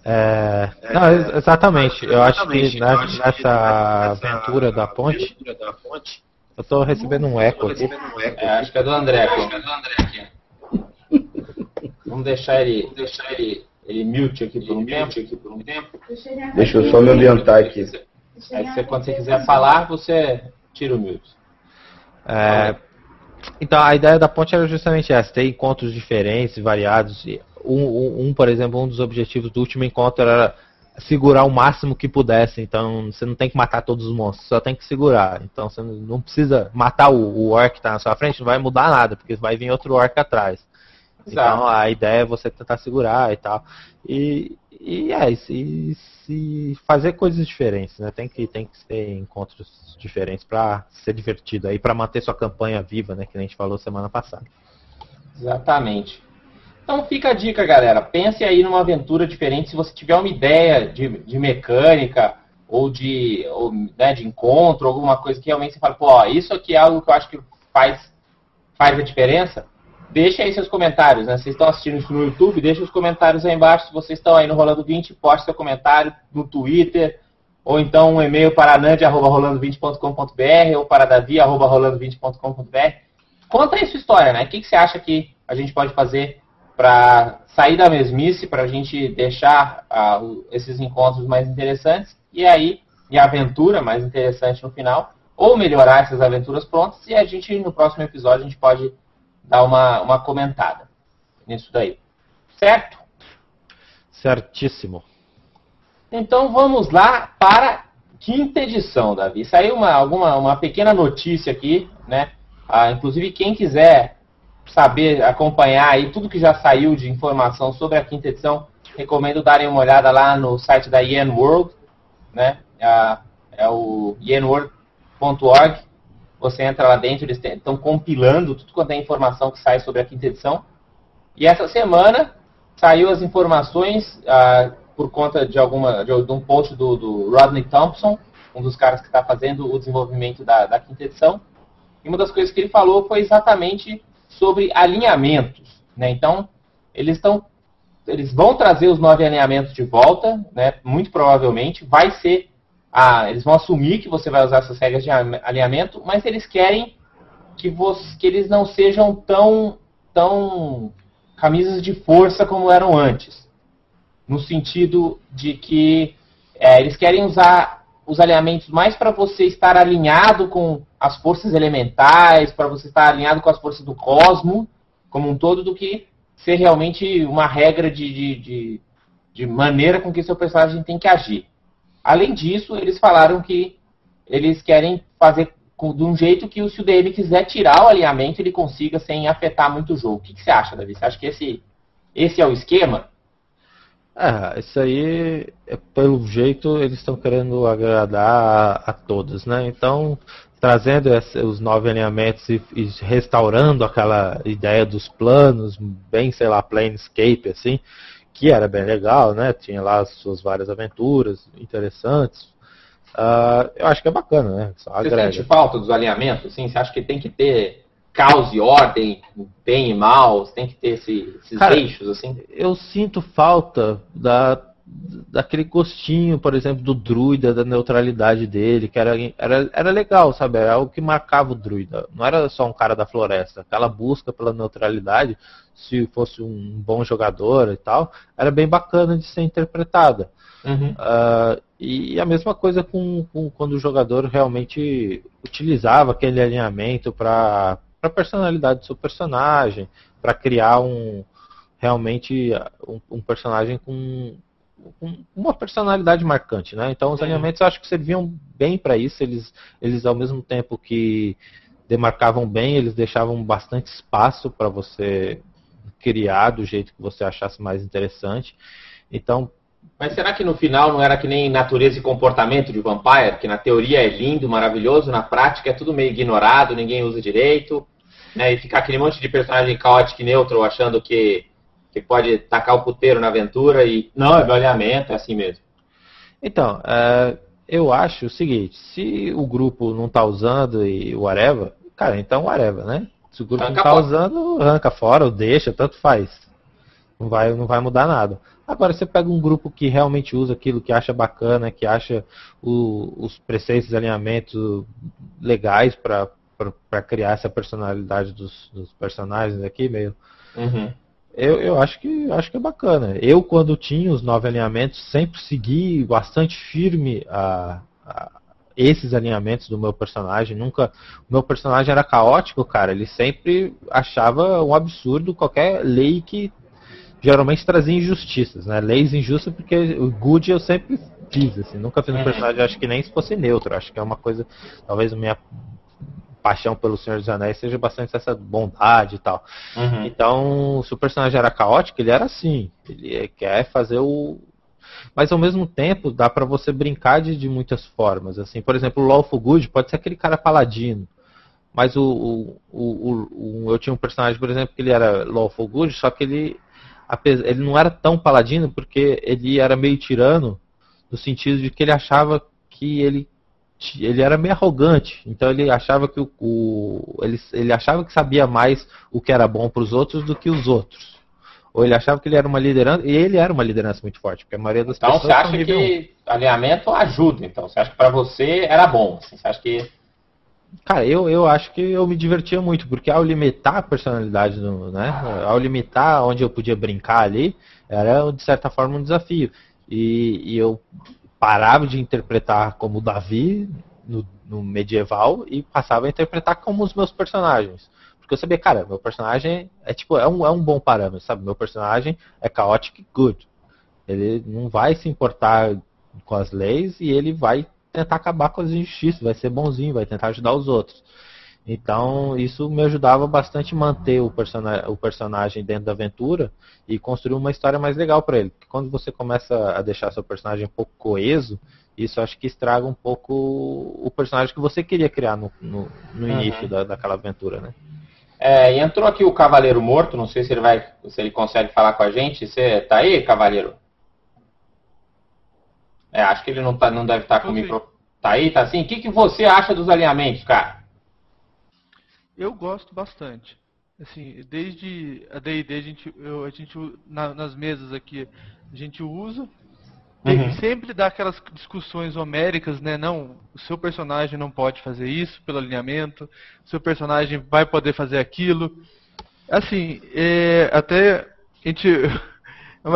É, não, exatamente. Eu acho que nessa aventura da ponte, eu estou recebendo um eco aqui. É, acho que é do André. Acho que é do André aqui. Vamos deixar ele, deixar ele, ele mute aqui por um tempo. Aqui por um tempo. Deixa eu só me ambientar aqui. Aí você, quando você quiser falar, você tira o mute. É, então a ideia da ponte era justamente essa, ter encontros diferentes, variados. Um, um, um, por exemplo, um dos objetivos do último encontro era segurar o máximo que pudesse. Então você não tem que matar todos os monstros, só tem que segurar. Então você não precisa matar o, o orc que está na sua frente, não vai mudar nada, porque vai vir outro orc atrás. Então a ideia é você tentar segurar e tal. E, e é, e se fazer coisas diferentes, né? Tem que, tem que ter encontros diferentes para ser divertido aí, para manter sua campanha viva, né? Que a gente falou semana passada. Exatamente. Então fica a dica, galera. Pense aí numa aventura diferente. Se você tiver uma ideia de, de mecânica ou de, ou, né, de encontro, alguma coisa que realmente você fala, pô, isso aqui é algo que eu acho que faz, faz a diferença Deixe aí seus comentários, né? Vocês estão assistindo isso no YouTube, deixe os comentários aí embaixo. Se vocês estão aí no Rolando 20, poste seu comentário no Twitter, ou então um e-mail para nand.rolando20.com.br ou para davi.rolando20.com.br. Conta aí sua história, né? O que, que você acha que a gente pode fazer para sair da mesmice, para a gente deixar uh, esses encontros mais interessantes e aí, e a aventura mais interessante no final, ou melhorar essas aventuras prontas e a gente, no próximo episódio, a gente pode dar uma, uma comentada nisso daí. Certo? Certíssimo. Então vamos lá para quinta edição, Davi. Saiu uma, alguma, uma pequena notícia aqui, né? Ah, inclusive quem quiser saber, acompanhar aí tudo que já saiu de informação sobre a quinta edição, recomendo darem uma olhada lá no site da Yen World, né? Ah, é o yenworld.org você entra lá dentro, eles estão compilando tudo quanto é informação que sai sobre a quinta edição. E essa semana saiu as informações ah, por conta de alguma de, um post do, do, Rodney Thompson, um dos caras que está fazendo o desenvolvimento da, da, quinta edição. E uma das coisas que ele falou foi exatamente sobre alinhamentos. Né? Então, eles estão eles vão trazer os nove alinhamentos de volta, né? muito provavelmente. Vai ser eles vão assumir que você vai usar essas regras de alinhamento, mas eles querem que, que eles não sejam tão, tão camisas de força como eram antes. No sentido de que é, eles querem usar os alinhamentos mais para você estar alinhado com as forças elementais, para você estar alinhado com as forças do cosmo como um todo, do que ser realmente uma regra de, de, de, de maneira com que seu personagem tem que agir. Além disso, eles falaram que eles querem fazer de um jeito que se o DM quiser tirar o alinhamento, ele consiga sem afetar muito o jogo. O que, que você acha, Davi? Você acha que esse, esse é o esquema? É, isso aí, é, pelo jeito, eles estão querendo agradar a, a, todos, né? Então, trazendo os nove alinhamentos e, e, restaurando aquela ideia dos planos, bem, sei lá, Planescape, assim, que era bem legal, né? Tinha lá as suas várias aventuras interessantes. Uh, eu acho que é bacana, né? Só Você agrega. sente falta dos alinhamentos? Assim? Você acha que tem que ter caos e ordem, bem e mal? Tem que ter esse, esses Cara, eixos, assim? Eu sinto falta da, daquele gostinho, por exemplo, do druida, da neutralidade dele, que era, era, era legal, sabe? Era o que marcava o druida. Não era só um cara da floresta. Aquela busca pela neutralidade, se fosse um bom jogador e tal, era bem bacana de ser interpretada. Uhum. Uh, e a mesma coisa com, com, quando o jogador realmente utilizava aquele alinhamento para a personalidade do seu personagem, para criar um realmente um, um personagem com, uma personalidade marcante, né? Então os alinhamentos eu acho que serviam bem para isso. Eles, eles ao mesmo tempo que demarcavam bem, eles deixavam bastante espaço para você criar do jeito que você achasse mais interessante. Então mas será que no final não era que nem natureza e comportamento de Vampire, que na teoria é lindo, maravilhoso, na prática é tudo meio ignorado, ninguém usa direito, né? E ficar aquele monte de personagem caótico e neutro achando que, que pode tacar o puteiro na aventura e não, é do alinhamento, é assim mesmo. Então, uh, eu acho o seguinte, se o grupo não está usando e whatever, cara, então whatever, né? Se o grupo arranca não está usando, arranca fora ou deixa, tanto faz. Não vai, não vai mudar nada. Agora, você pega um grupo que realmente usa aquilo, que acha bacana, que acha o, os preceitos de alinhamento legais para criar essa personalidade dos, dos, personagens aqui, meio. Uhum. Eu, eu acho que acho que é bacana. Eu, quando tinha os nove alinhamentos, sempre segui bastante firme a, a esses alinhamentos do meu personagem. Nunca. O meu personagem era caótico, cara. Ele sempre achava um absurdo qualquer lei que geralmente trazia injustiças, né? Leis injustas, porque o good eu sempre fiz, assim, nunca fiz um uhum. personagem, acho que nem se fosse neutro, acho que é uma coisa, talvez a minha paixão pelo Senhor dos Anéis seja bastante essa bondade e tal. Uhum. Então, se o personagem era caótico, ele era assim, ele quer fazer o mas ao mesmo tempo dá para você brincar de, de muitas formas, assim, por exemplo, o Lawful Good pode ser aquele cara paladino, mas o, o, o, o, eu tinha um personagem, por exemplo, que ele era Lawful Good, só que ele ele não era tão paladino porque ele era meio tirano no sentido de que ele achava que ele ele era meio arrogante, então ele achava que o, o ele, ele achava que sabia mais o que era bom para os outros do que os outros. Ou ele achava que ele era uma liderança, e ele era uma liderança muito forte, porque a maioria das então, pessoas. Então você acha que alinhamento ajuda, então? Você acha que para você era bom? Assim, você acha que Cara, eu, eu acho que eu me divertia muito, porque ao limitar a personalidade, do, né? Ao limitar onde eu podia brincar ali, era de certa forma um desafio. E, e eu parava de interpretar como Davi no, no, medieval e passava a interpretar como os meus personagens. Porque eu sabia, cara, meu personagem é tipo, é um, é um bom parâmetro, sabe? Meu personagem é chaotic good. Ele não vai se importar com as leis e ele vai tentar acabar com as injustiças, vai ser bonzinho, vai tentar ajudar os outros. Então, isso me ajudava bastante a manter o, o personagem dentro da aventura e construir uma história mais legal para ele. Porque quando você começa a deixar seu personagem um pouco coeso, isso acho que estraga um pouco o personagem que você queria criar no, no, no início uhum. da, daquela aventura, né? É, entrou aqui o Cavaleiro Morto, não sei se ele vai, se ele consegue falar com a gente. Você tá aí, Cavaleiro? É, acho que ele não, tá, não deve estar tá com o microfone. Tá aí, tá assim? O que, que você acha dos alinhamentos, cara? Eu gosto bastante. Assim, desde a D&D a gente, eu, a gente na, nas mesas aqui a gente usa. Uhum. sempre dá aquelas discussões homéricas, né? Não, o seu personagem não pode fazer isso pelo alinhamento, o seu personagem vai poder fazer aquilo. Assim, é, até a gente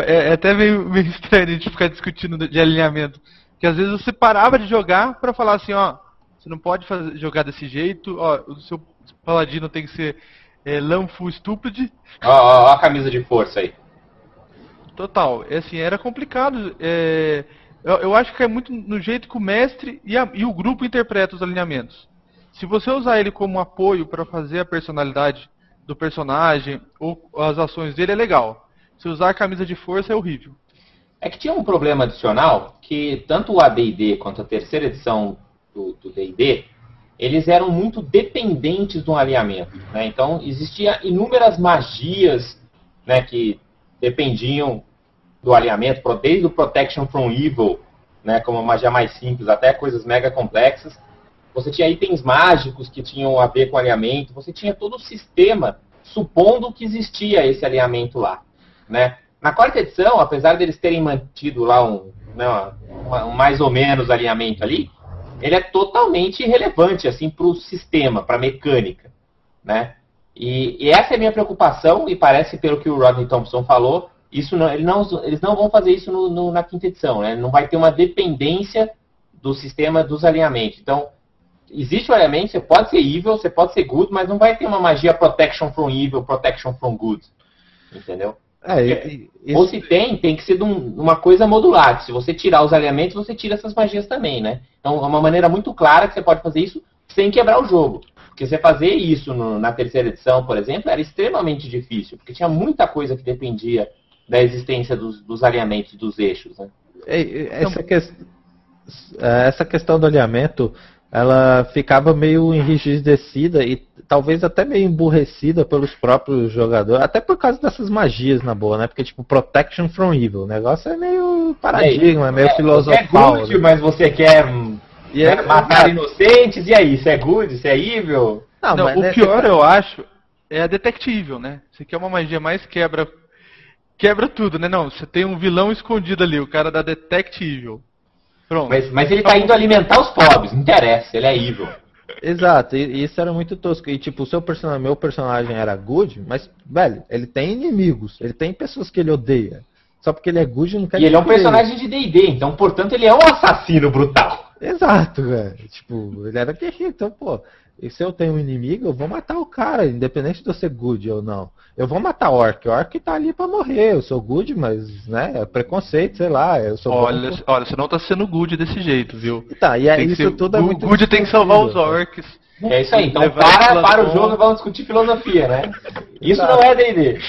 É, é até meio, meio estranho a gente ficar discutindo de alinhamento. Que às vezes você parava de jogar para falar assim, ó, você não pode fazer, jogar desse jeito, ó, o seu paladino tem que ser é, Lanfu Stupid. Ó, ó, ó, a camisa de força aí. Total, é assim, era complicado. É, eu, eu, acho que é muito no jeito que o mestre e, a, e o grupo interpretam os alinhamentos. Se você usar ele como apoio para fazer a personalidade do personagem ou as ações dele, é legal. Se usar a camisa de força é horrível. É que tinha um problema adicional que tanto o AD&D quanto a terceira edição do D&D, eles eram muito dependentes do alinhamento. Né? Então, existia inúmeras magias né, que dependiam do alinhamento, desde o Protection from Evil né, como magia mais simples, até coisas mega complexas. Você tinha itens mágicos que tinham a ver com alinhamento, você tinha todo o sistema supondo que existia esse alinhamento lá. Né? Na quarta edição, apesar deles terem mantido lá um, né, uma, um mais ou menos alinhamento ali, ele é totalmente irrelevante assim, para o sistema, para a mecânica. Né? E, e, essa é a minha preocupação, e parece, pelo que o Rodney Thompson falou, isso não, ele não, eles não vão fazer isso no, no, na quinta edição. Né? Não vai ter uma dependência do sistema dos alinhamentos. Então, existe o alinhamento, você pode ser evil, você pode ser good, mas não vai ter uma magia protection from evil, protection from good. Entendeu? É, e, isso... Ou se tem, tem que ser de um, uma coisa modular. Se você tirar os alinhamentos, você tira essas magias também, né? Então é uma maneira muito clara que você pode fazer isso sem quebrar o jogo. Porque você fazer isso no, na terceira edição, por exemplo, era extremamente difícil, porque tinha muita coisa que dependia da existência dos, dos alinhamentos dos eixos. Né? Essa, que... É, essa questão do alinhamento ela ficava meio enrijecida e talvez até meio emburrecida pelos próprios jogadores, até por causa dessas magias na boa, né? Porque tipo protection from evil, o negócio é meio paradigma, é meio é, filosofal. É good, né? mas você quer e né, matar inocentes e aí, isso é good, isso é evil? Não, Não o pior eu acho é a detectível, né? Você quer uma magia mais quebra quebra tudo, né? Não, você tem um vilão escondido ali, o cara da detectível. Pronto. Mas, mas ele tá indo alimentar os pobres, não interessa, ele é evil. Exato, e isso era muito tosco. E tipo, o seu personagem, meu personagem era good, mas, velho, ele tem inimigos, ele tem pessoas que ele odeia. Só porque ele é good não quer E ele é um personagem de D&D, então, portanto, ele é um assassino brutal. Exato, velho. Tipo, ele era guerreiro, então, pô, e se eu tenho um inimigo, eu vou matar o cara, independente de eu ser good ou não. Eu vou matar o orc. O orc tá ali pra morrer. Eu sou good, mas, né, é preconceito, sei lá. Eu sou olha, bom. olha, você não tá sendo good desse jeito, viu? Tá, e é, isso ser, tudo é muito Good tem que salvar os orcs. É isso aí. Então para, para o jogo e vamos discutir filosofia, né? Isso não é D&D.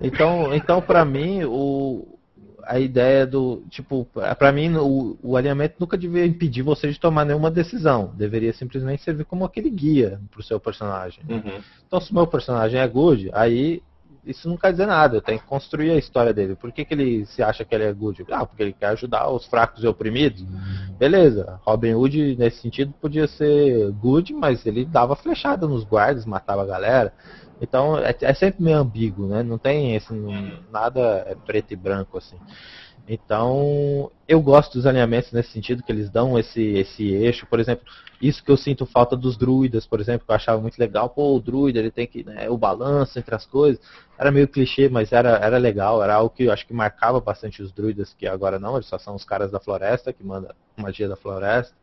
Então, então para mim, o, a ideia do. Tipo, para mim, o, o, alinhamento nunca devia impedir você de tomar nenhuma decisão. Deveria simplesmente servir como aquele guia pro seu personagem. Uhum. Então, se o meu personagem é good, aí isso não quer dizer nada. Eu tenho que construir a história dele. Por que, que ele se acha que ele é good? Ah, porque ele quer ajudar os fracos e oprimidos. Beleza. Robin Hood, nesse sentido, podia ser good, mas ele dava flechada nos guardas, matava a galera. Então é, é, sempre meio ambíguo, né? Não tem esse, nada é preto e branco assim. Então eu gosto dos alinhamentos nesse sentido que eles dão esse esse eixo, por exemplo, isso que eu sinto falta dos druidas, por exemplo, que eu achava muito legal. Pô, o druida ele tem que né, o balanço entre as coisas. Era meio clichê, mas era era legal, era algo que eu acho que marcava bastante os druidas, que agora não, eles só são os caras da floresta que manda magia da floresta.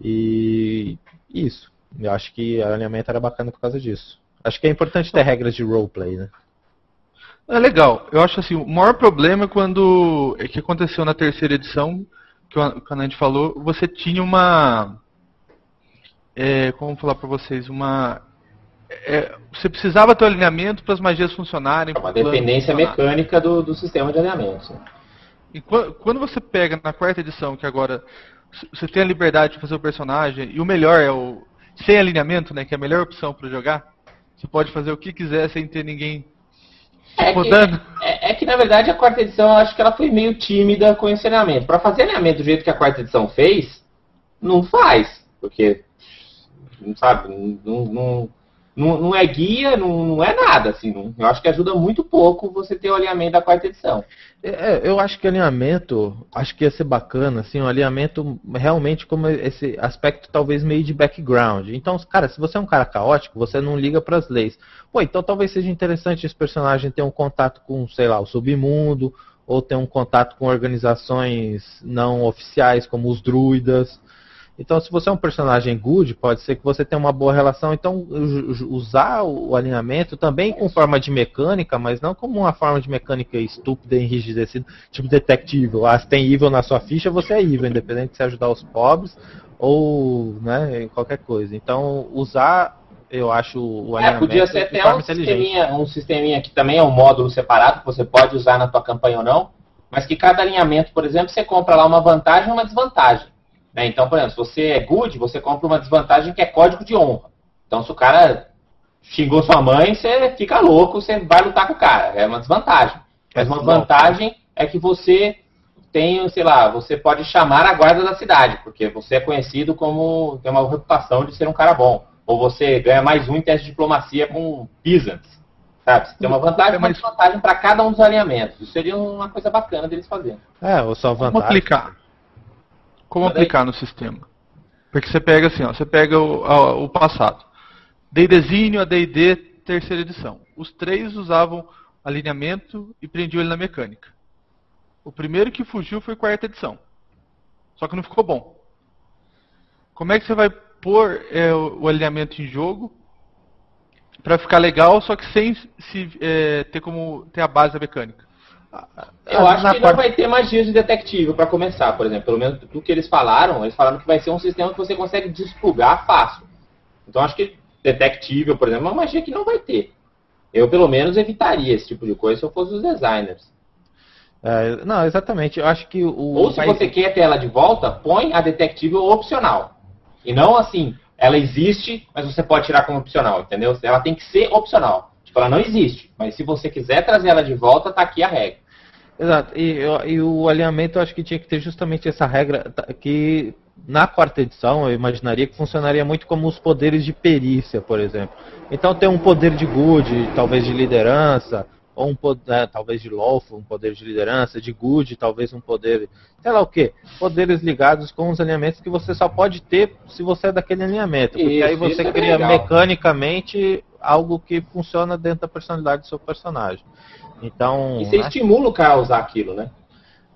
E isso. Eu acho que o alinhamento era bacana por causa disso. Acho que é importante ter regras de roleplay, né? É legal. Eu acho assim, o maior problema é quando. É que aconteceu na terceira edição, que o Canante falou, você tinha uma. É, como falar para vocês? Uma. É, você precisava ter um alinhamento para as magias funcionarem. É uma dependência mecânica do, do sistema de alinhamento. E quando, quando você pega na quarta edição, que agora você tem a liberdade de fazer o personagem, e o melhor é o sem alinhamento, né, que é a melhor opção para jogar, você pode fazer o que quiser sem ter ninguém é rodando. Que, é, é, que, na verdade, a quarta edição, eu acho que ela foi meio tímida com esse alinhamento. Para fazer alinhamento do jeito que a quarta edição fez, não faz. Porque, não sabe, não, não, não, não é guia, não, não é nada, assim. Não, eu acho que ajuda muito pouco você ter o alinhamento da quarta edição. É, é, eu acho que alinhamento, acho que ia ser bacana, assim, um alinhamento realmente como esse aspecto talvez meio de background. Então, cara, se você é um cara caótico, você não liga para as leis. Pô, então talvez seja interessante esse personagem ter um contato com, sei lá, o submundo, ou ter um contato com organizações não oficiais como os druidas. Então, se você é um personagem good, pode ser que você tenha uma boa relação. Então, usar o alinhamento também com forma de mecânica, mas não como uma forma de mecânica estúpida e enrijecida, tipo detective. Ah, se tem evil na sua ficha, você é evil, independente de você ajudar os pobres ou né, qualquer coisa. Então, usar, eu acho, o é, alinhamento. É, podia ser até um sisteminha, um sisteminha que também é um módulo separado, que você pode usar na tua campanha ou não, mas que cada alinhamento, por exemplo, você compra lá uma vantagem e uma desvantagem. Né? Então, por exemplo, se você é good, você compra uma desvantagem que é código de honra. Então, se o cara xingou sua mãe, você fica louco, você vai lutar com o cara. É uma desvantagem. Mas uma vantagem é que você tem, sei lá, você pode chamar a guarda da cidade, porque você é conhecido como tem uma reputação de ser um cara bom. Ou você ganha mais um em teste de diplomacia com Byzants. Sabe? Você tem uma vantagem e uma desvantagem para cada um dos alinhamentos. Isso seria uma coisa bacana deles fazerem. É, ou só vantagem. Aplicar? Como aplicar no sistema? Porque você pega assim, ó, você pega o, a, o passado. D&Dzinho, a D&D, terceira edição. Os três usavam alinhamento e prendiam ele na mecânica. O primeiro que fugiu foi quarta edição. Só que não ficou bom. Como é que você vai pôr é, o alinhamento em jogo para ficar legal, só que sem se, é, ter como ter a base da mecânica? Eu acho que não vai ter magia de detective para começar, por exemplo. Pelo menos do que eles falaram, eles falaram que vai ser um sistema que você consegue desplugar fácil. Então acho que detective, por exemplo, é uma magia que não vai ter. Eu, pelo menos, evitaria esse tipo de coisa se eu fosse os designers. É, não, exatamente. Eu acho que o. Ou se você quer ter ela de volta, põe a detective opcional. E não assim, ela existe, mas você pode tirar como opcional, entendeu? Ela tem que ser opcional. Tipo, ela não existe. Mas se você quiser trazer ela de volta, tá aqui a regra. Exato. E, e o alinhamento eu acho que tinha que ter justamente essa regra que na quarta edição eu imaginaria que funcionaria muito como os poderes de perícia, por exemplo. Então tem um poder de good, talvez de liderança, ou um poder, é, talvez de lawful, um poder de liderança, de good, talvez um poder, sei lá o que, poderes ligados com os alinhamentos que você só pode ter se você é daquele alinhamento, porque isso, aí você é cria mecanicamente algo que funciona dentro da personalidade do seu personagem. Então, e você né? estimula o cara a usar aquilo, né?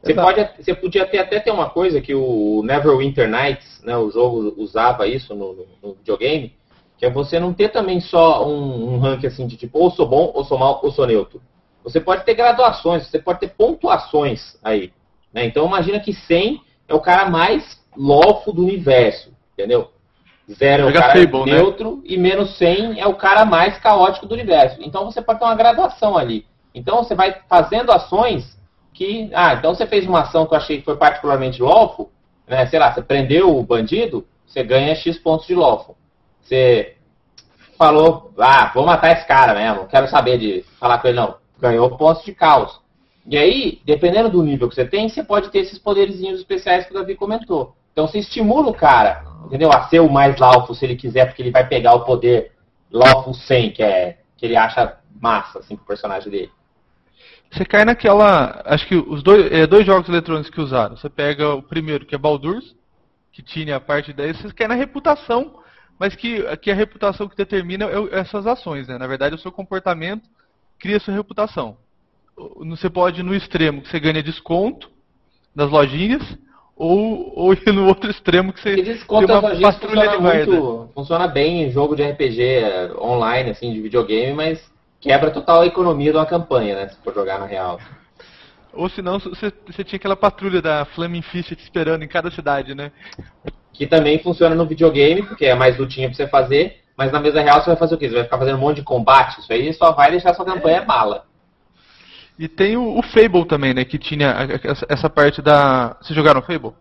Você, pode, você podia ter, até ter uma coisa que o Neverwinter Nights, né, o jogo usava isso no, no, videogame, que é você não ter também só um, um ranking assim de tipo, ou sou bom, ou sou mal, ou sou neutro. Você pode ter graduações, você pode ter pontuações aí. Né? Então imagina que 100 é o cara mais lofo do universo, entendeu? Zero é o cara Fable, né? neutro né? e menos 100 é o cara mais caótico do universo. Então você pode ter uma graduação ali. Então você vai fazendo ações que. Ah, então você fez uma ação que eu achei que foi particularmente lofo, né? Sei lá, você prendeu o bandido, você ganha X pontos de lofo. Você falou, ah, vou matar esse cara mesmo, não quero saber de falar com ele não ganhou pontos de caos. E aí, dependendo do nível que você tem, você pode ter esses poderzinhos especiais que o Davi comentou. Então você estimula o cara, entendeu? A ser o mais lawful se ele quiser, porque ele vai pegar o poder lawful 100, que é que ele acha massa assim pro personagem dele. Você cai naquela, acho que os dois, é, dois jogos eletrônicos que usaram. Você pega o primeiro, que é Baldur's, que tinha a parte daí, você cai na reputação, mas que, que a reputação que determina é essas ações, né? Na verdade, o seu comportamento cria sua reputação. Você pode ir no extremo que você ganha desconto nas lojinhas, ou, ou ir no outro extremo que você e desconto tem uma patrulha de muito, Funciona bem em jogo de RPG eh, online, assim, de videogame, mas quebra total a economia de uma campanha, né? Se for jogar na real. Ou senão você, você tinha aquela patrulha da Flaming Fish te esperando em cada cidade, né? Que também funciona no videogame, porque é mais lutinha pra você fazer. Mas na mesa real você vai fazer o quê? Você vai ficar fazendo um monte de combate? Isso aí só vai deixar sua campanha é. bala. E tem o, o, Fable também, né? Que tinha essa parte da. Vocês jogaram Fable?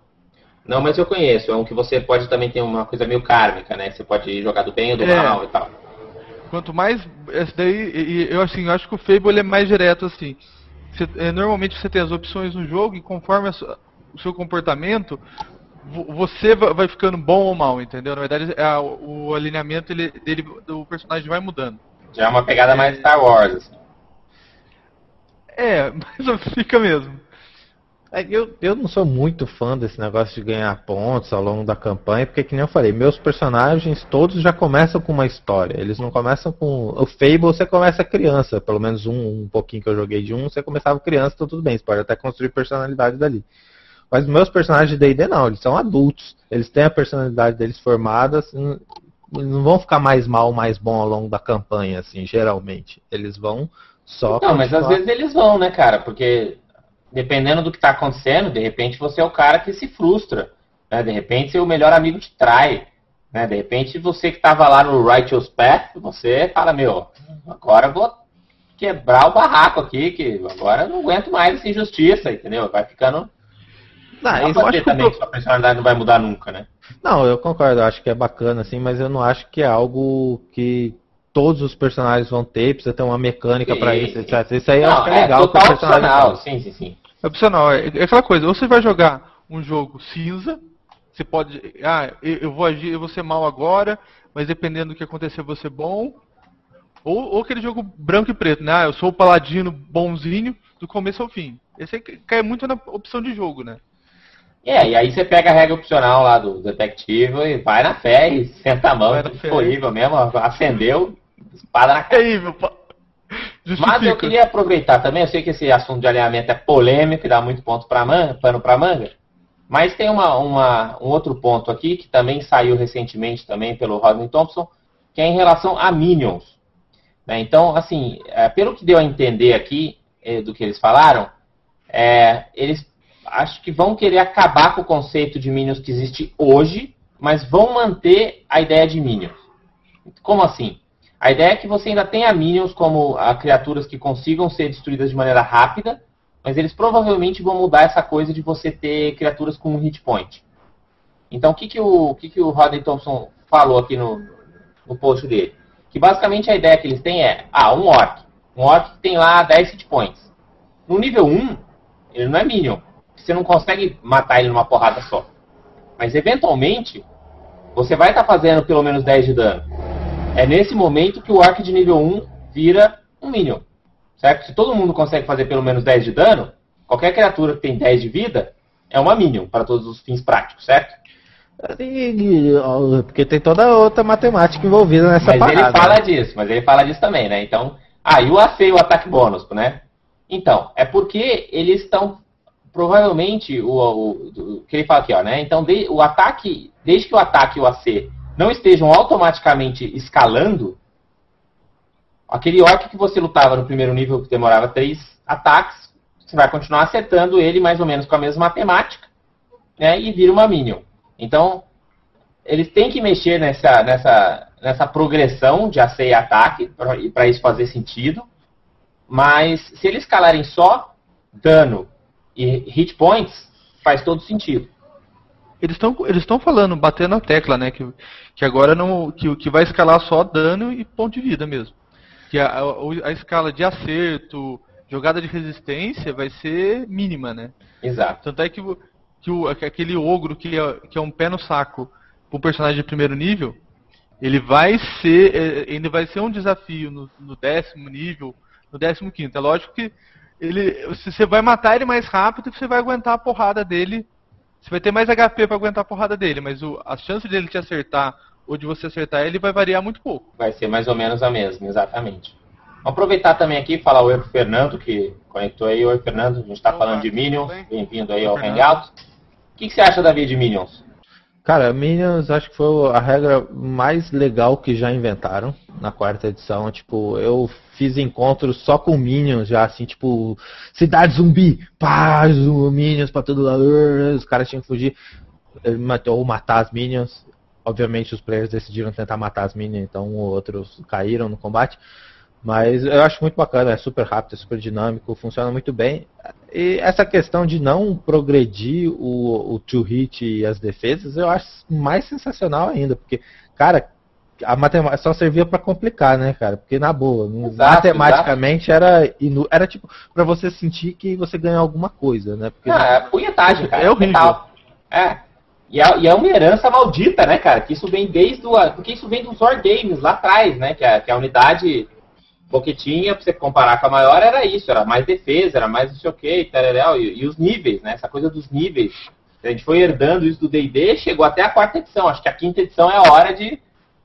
Não, mas eu conheço. É um que você pode também ter uma coisa meio kármica, né? Você pode jogar do bem ou do é. mal e tal. Quanto mais. Esse daí, eu assim, eu acho que o Fable ele é mais direto assim. Você, é, normalmente você tem as opções no jogo e conforme a, o seu comportamento, você vai ficando bom ou mal, entendeu? Na verdade, é, o alinhamento ele, dele, do personagem vai mudando. Já é uma pegada mais Star Wars. Assim. É, mas fica mesmo. É, eu, eu não sou muito fã desse negócio de ganhar pontos ao longo da campanha, porque, que nem eu falei, meus personagens todos já começam com uma história. Eles não começam com. O Fable você começa criança, pelo menos um, um pouquinho que eu joguei de um, você começava criança, então tudo bem, você pode até construir personalidade dali. Mas meus personagens de D&D não, eles são adultos. Eles têm a personalidade deles formada, assim, não vão ficar mais mal ou mais bom ao longo da campanha, assim, geralmente. Eles vão só... Não, mas às vezes eles vão, né, cara? Porque dependendo do que está acontecendo, de repente você é o cara que se frustra. Né? De repente seu melhor amigo te trai. Né? De repente você que estava lá no Righteous Path, você fala, meu, agora eu vou quebrar o barraco aqui, que agora eu não aguento mais essa injustiça, entendeu? Vai ficando não, eu acho também que sua personalidade não vai mudar nunca, né? Não, eu concordo, eu acho que é bacana, assim, mas eu não acho que é algo que todos os personagens vão ter, precisa ter uma mecânica para isso, etc. Isso aí não, eu acho que é legal é total opcional, sim, sim, sim. É opcional, é, é aquela coisa, ou você vai jogar um jogo cinza, você pode. Ah, eu vou agir, eu vou ser mal agora, mas dependendo do que acontecer, eu vou ser bom. Ou, ou aquele jogo branco e preto, né? Ah, eu sou o paladino bonzinho do começo ao fim. Esse aí cai muito na opção de jogo, né? É, e aí você pega a regra opcional lá do detective e vai na fé e senta a mão, é disponível mesmo, acendeu, espada na cara. É. Mas eu queria aproveitar também, eu sei que esse assunto de alinhamento é polêmico e dá muito ponto pra manga, pano para manga, mas tem uma, uma, um outro ponto aqui que também saiu recentemente também pelo Rodney Thompson, que é em relação a Minions. Né? Então, assim, é, pelo que deu a entender aqui é, do que eles falaram, é, eles acho que vão querer acabar com o conceito de Minions que existe hoje, mas vão manter a ideia de Minions. Como assim? A ideia é que você ainda tenha Minions como a, criaturas que consigam ser destruídas de maneira rápida, mas eles provavelmente vão mudar essa coisa de você ter criaturas com um hit point. Então, o que, que o, o, que, que o Rodney Thompson falou aqui no, no post dele? Que basicamente a ideia que eles têm é, ah, um Orc. Um Orc que tem lá 10 hit points. No nível 1, ele não é Minion. Você não consegue matar ele numa porrada só. Mas eventualmente, você vai estar tá fazendo pelo menos 10 de dano. É nesse momento que o Orc de nível 1 vira um Minion. Certo? Se todo mundo consegue fazer pelo menos 10 de dano, qualquer criatura que tem 10 de vida é uma Minion, para todos os fins práticos, certo? Porque tem toda outra matemática envolvida nessa mas parada. Mas ele fala disso, mas ele fala disso também, né? Então, ah, e o AC o ataque bônus, né? Então, é porque eles estão provavelmente o, o, o, que ele fala aqui, ó, né? Então, de, o ataque, desde que o ataque e o AC não estejam automaticamente escalando, aquele orc que você lutava no primeiro nível que demorava três ataques, você vai continuar acertando ele mais ou menos com a mesma matemática, né? E vira uma minion. Então, eles têm que mexer nessa, nessa, nessa progressão de AC e ataque para isso fazer sentido. Mas se eles escalarem só dano e hit points, faz todo sentido. Eles estão eles falando, batendo na tecla, né? Que, que agora não. Que, que vai escalar só dano e ponto de vida mesmo. Que a, a, a escala de acerto, jogada de resistência vai ser mínima, né? Exato. Tanto é que, que, o, que aquele ogro que é, que é um pé no saco para um personagem de primeiro nível, ele vai ser. É, ele vai ser um desafio no, no décimo nível, no décimo quinto. É lógico que ele, você vai matar ele mais rápido e você vai aguentar a porrada dele. Você vai ter mais HP para aguentar a porrada dele, mas o, a chance dele te acertar ou de você acertar ele vai variar muito pouco. Vai ser mais ou menos a mesma, exatamente. Vamos aproveitar também aqui e falar oi pro Fernando, que conectou aí. Oi, Fernando. A gente está falando de Minions. Bem-vindo aí ao Hangout. O que, que você acha, Davi, de Minions? Cara, Minions acho que foi a regra mais legal que já inventaram na quarta edição. Tipo, eu fiz encontros só com Minions já, assim, tipo, cidade zumbi, pá, Minions pra todo lado, os caras tinham que fugir ou matar as Minions. Obviamente os players decidiram tentar matar as Minions, então ou outros caíram no combate. Mas eu acho muito bacana, é super rápido, é super dinâmico, funciona muito bem. E essa questão de não progredir o, o two hit e as defesas, eu acho mais sensacional ainda, porque, cara, a matemática só servia para complicar, né, cara? Porque na boa, exato, matematicamente exato. era inu... era tipo para você sentir que você ganha alguma coisa, né? Porque ah, é punhetagem, cara. É horrível. É. E é, e é, uma herança maldita, né, cara? Que isso vem desde o. Porque isso vem dos War Games lá atrás, né? Que a, que a unidade Boquetinha, pra você comparar com a maior, era isso, era mais defesa, era mais não sei o que, e, e os níveis, né? Essa coisa dos níveis. A gente foi herdando isso do D&D, chegou até a quarta edição. Acho que a quinta edição é a hora de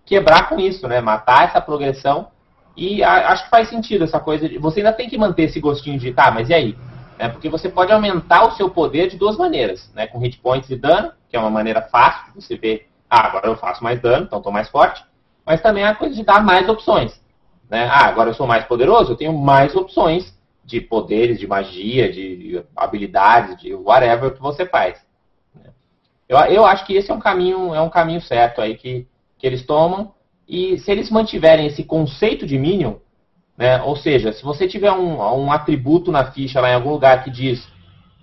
quebrar com isso, né? Matar essa progressão. E a, acho que faz sentido essa coisa de. Você ainda tem que manter esse gostinho de, tá, mas e aí? É, porque você pode aumentar o seu poder de duas maneiras, né? Com hit points e dano, que é uma maneira fácil, você vê, ah, agora eu faço mais dano, então estou mais forte. Mas também é a coisa de dar mais opções. Né? Ah, agora eu sou mais poderoso, eu tenho mais opções de poderes, de magia, de habilidades, de whatever que você faz. Eu, eu acho que esse é um caminho, é um caminho certo aí que, eles tomam. E se eles mantiverem esse conceito de Minion, né, ou seja, se você tiver um, um atributo na ficha lá em algum lugar que diz,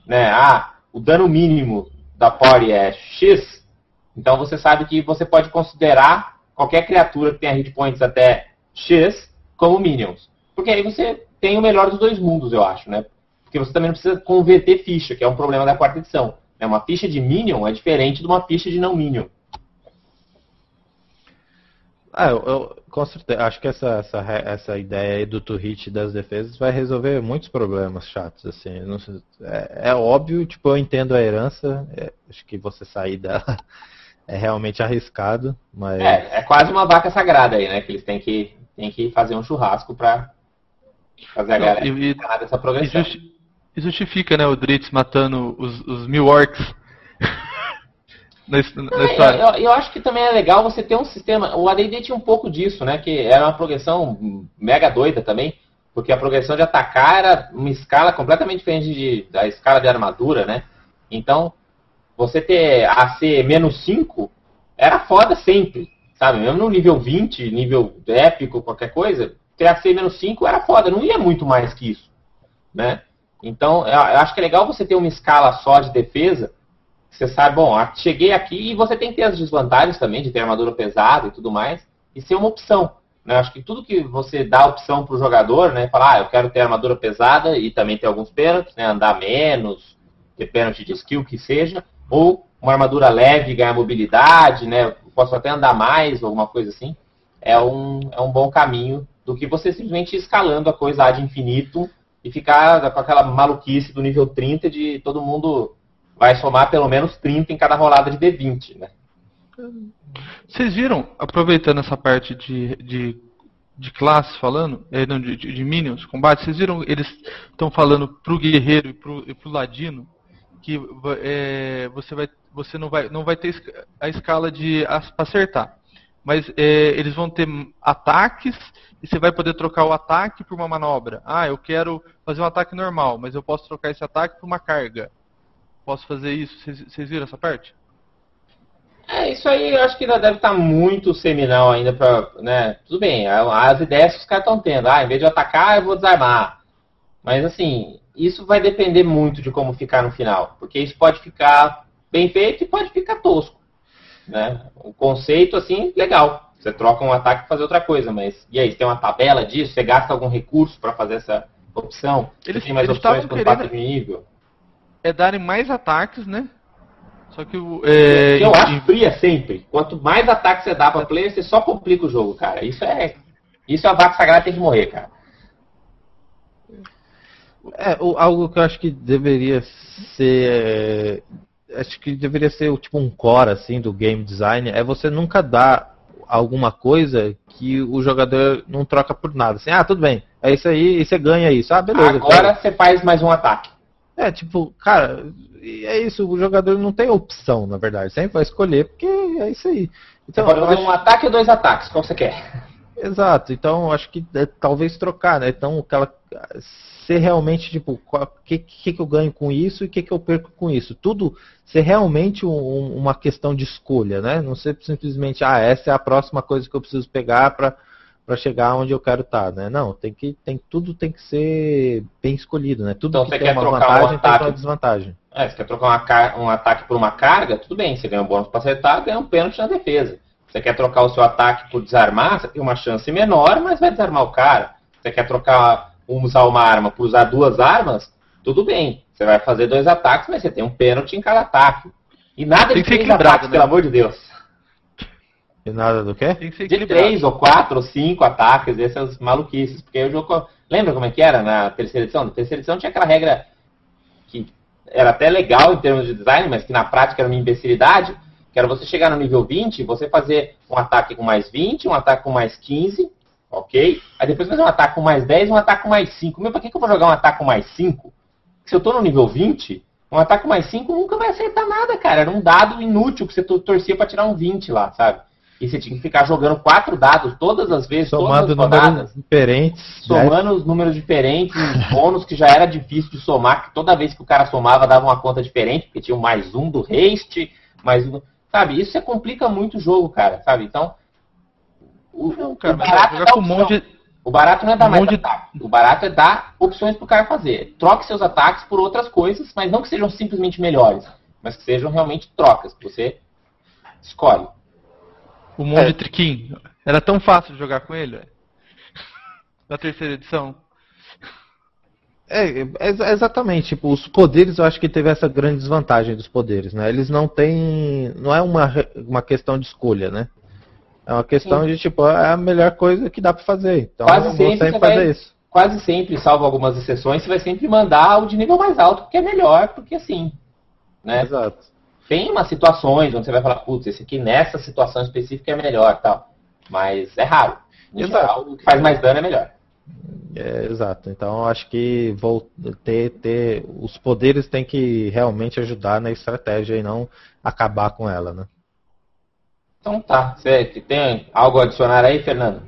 né, ah, o dano mínimo da party é X, então você sabe que você pode considerar qualquer criatura que tenha hit points até X como Minions. Porque aí você tem o melhor dos dois mundos, eu acho, né? porque você também não precisa converter ficha, que é um problema da quarta edição. Né? Uma ficha de Minion é diferente de uma ficha de não Minion. Ah, eu, eu, com certeza, acho que essa, essa, essa ideia aí do to hit das defesas vai resolver muitos problemas chatos, assim. é, é, óbvio, tipo, eu entendo a herança, é, acho que você sair dela é realmente arriscado, mas... É, é quase uma vaca sagrada aí, né, que eles têm que, têm que fazer um churrasco pra fazer a Não, galera e, dessa progressão. E justifica, né, o Dritz matando os, os mil orcs na, na história. Eu, eu, acho que também é legal você ter um sistema. O ADD tinha um pouco disso, né? Que era uma progressão mega doida também. Porque a progressão de atacar era uma escala completamente diferente de, da escala de armadura, né? Então, você ter AC menos 5 era foda sempre, sabe? Mesmo no nível 20, nível épico, qualquer coisa, ter AC menos 5 era foda, não ia muito mais que isso, né? Então, eu acho que é legal você ter uma escala só de defesa, você sabe, bom, cheguei aqui e você tem que ter as desvantagens também de ter armadura pesada e tudo mais, e ser uma opção. Né? Acho que tudo que você dá opção para o jogador, né, falar, ah, eu quero ter armadura pesada e também ter alguns pênaltis, né, andar menos, ter pênalti de skill que seja, ou uma armadura leve ganhar mobilidade, né, posso até andar mais, alguma coisa assim, é um, é um bom caminho do que você simplesmente escalando a coisa ad infinito e ficar com aquela maluquice do nível 30 de todo mundo vai somar pelo menos 30 em cada rolada de D20, né? Vocês viram, aproveitando essa parte de, de, de classe falando, é, não, de, de, minions, combate, vocês viram, eles estão falando pro guerreiro e pro, e pro ladino que é, você, vai, você não, vai, não vai ter a escala de acertar. Mas é, eles vão ter ataques e você vai poder trocar o ataque por uma manobra. Ah, eu quero fazer um ataque normal, mas eu posso trocar esse ataque por uma carga posso fazer isso. Vocês viram essa parte? É, isso aí eu acho que ainda deve estar muito seminal ainda para, né? Tudo bem, as ideias que os caras estão tendo. Ah, em vez de atacar, eu vou desarmar. Mas assim, isso vai depender muito de como ficar no final, porque isso pode ficar bem feito e pode ficar tosco, né? O conceito assim, legal. Você troca um ataque para fazer outra coisa, mas e aí, você tem uma tabela disso? Você gasta algum recurso para fazer essa opção? Eles, você tem mais opções quando querendo... de nível? É darem mais ataques, né? Só que o. É, eu acho fria sempre. Quanto mais ataques você dá pra player, você só complica o jogo, cara. Isso é. Isso é a vaca sagrada tem que morrer, cara. É, o, algo que eu acho que deveria ser. É, acho que deveria ser tipo um core assim do game design é você nunca dar alguma coisa que o jogador não troca por nada. Assim, ah, tudo bem, é isso aí e você ganha isso. Ah, beleza. Agora você faz mais um ataque. É, tipo, cara, é isso, o jogador não tem opção, na verdade. Sempre vai escolher, porque é isso aí. Então, você pode fazer acho... um ataque ou dois ataques, qual você quer? Exato, então acho que é, talvez trocar, né? Então, aquela, ser realmente, tipo, o que, que, que, eu ganho com isso e o que, que eu perco com isso. Tudo ser realmente um, uma questão de escolha, né? Não ser simplesmente, ah, essa é a próxima coisa que eu preciso pegar para para chegar onde eu quero estar, tá, né? Não, tem que tem tudo tem que ser bem escolhido, né? Tudo então, que tem uma vantagem um ataque, tem uma desvantagem. É, você quer trocar uma, um ataque por uma carga, tudo bem, você ganha um bônus para acertar, ganha um pênalti na defesa. Você quer trocar o seu ataque por desarmar, você tem uma chance menor, mas vai desarmar o cara. Você quer trocar usar uma arma por usar duas armas, tudo bem. Você vai fazer dois ataques, mas você tem um pênalti em cada ataque. E nada tem de três ataques, né? pelo amor de Deus. E nada do quê? De três ou quatro ou cinco ataques, essas maluquices. Porque o jogo. Lembra como é que era na terceira edição? Na terceira edição tinha aquela regra que era até legal em termos de design, mas que na prática era uma imbecilidade. Que era você chegar no nível 20, você fazer um ataque com mais 20, um ataque com mais 15, ok? Aí depois fazer um ataque com mais 10 um ataque com mais 5. Meu, pra que, que eu vou jogar um ataque com mais 5? Se eu tô no nível 20, um ataque com mais 5 nunca vai acertar nada, cara. Era um dado inútil que você torcia para tirar um 20 lá, sabe? E você tinha que ficar jogando quatro dados todas as vezes, Somando todas as números diferentes. Somando né? os números diferentes, os bônus que já era difícil de somar, que toda vez que o cara somava dava uma conta diferente, porque tinha mais um do haste, mais um. Sabe, isso você complica muito o jogo, cara, sabe? Então. O, não, cara, o barato, é um monte... o barato não é dar um mais monte... ataque. O barato é dar opções pro cara fazer. Troque seus ataques por outras coisas, mas não que sejam simplesmente melhores, mas que sejam realmente trocas, que você escolhe. O monge é. Triquim. Era tão fácil de jogar com ele. Na terceira edição. É, é, exatamente, tipo, os poderes eu acho que teve essa grande desvantagem dos poderes, né? Eles não têm. Não é uma, uma questão de escolha, né? É uma questão Sim. de, tipo, é a melhor coisa que dá para fazer. Então quase sempre, sempre fazer vai, isso. Quase sempre, salvo algumas exceções, você vai sempre mandar o de nível mais alto, porque é melhor, porque assim. Né? Exato. Tem umas situações onde você vai falar, putz, esse aqui nessa situação específica é melhor tal. Mas é raro. No geral, o que faz mais dano é melhor. É, exato. Então acho que vou ter, ter os poderes tem que realmente ajudar na estratégia e não acabar com ela, né? Então tá. Você tem algo a adicionar aí, Fernando?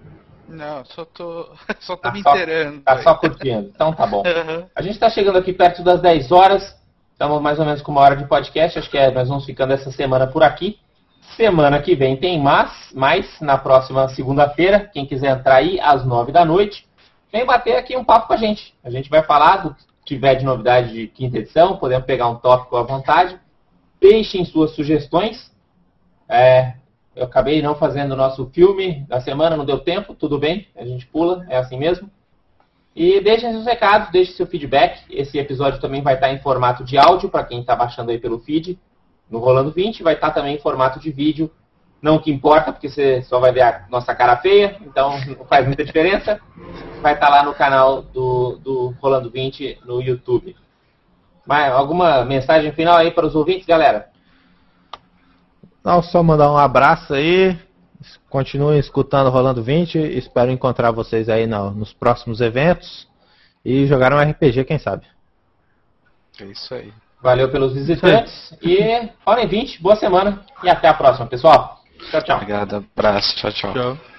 Não, só tô, só tô tá me só, inteirando. Tá só curtindo. Então tá bom. Uhum. A gente está chegando aqui perto das 10 horas. Estamos mais ou menos com uma hora de podcast. Acho que é, nós vamos ficando essa semana por aqui. Semana que vem tem mais, mais na próxima segunda-feira. Quem quiser entrar aí às 9 da noite vem bater aqui um papo com a gente. A gente vai falar do que tiver de novidade de quinta edição, podemos pegar um tópico à vontade. Deixem suas sugestões. É, eu acabei não fazendo o nosso filme da semana, não deu tempo, tudo bem, a gente pula, é assim mesmo. E deixem seus recados, deixem seu feedback. Esse episódio também vai estar em formato de áudio para quem está baixando aí pelo feed no Rolando 20, vai estar também em formato de vídeo não que importa, porque você só vai ver a nossa cara feia, então não faz muita diferença. Vai estar lá no canal do, do Rolando 20 no YouTube. Mas alguma mensagem final aí para os ouvintes, galera? Não, só mandar um abraço aí. Continuem escutando Rolando 20. Espero encontrar vocês aí no, nos próximos eventos. E jogar um RPG, quem sabe. É isso aí. Valeu pelos visitantes. e Rolando 20, boa semana. E até a próxima, pessoal. Tchau, tchau. Obrigado, abraço, tchau, tchau. tchau.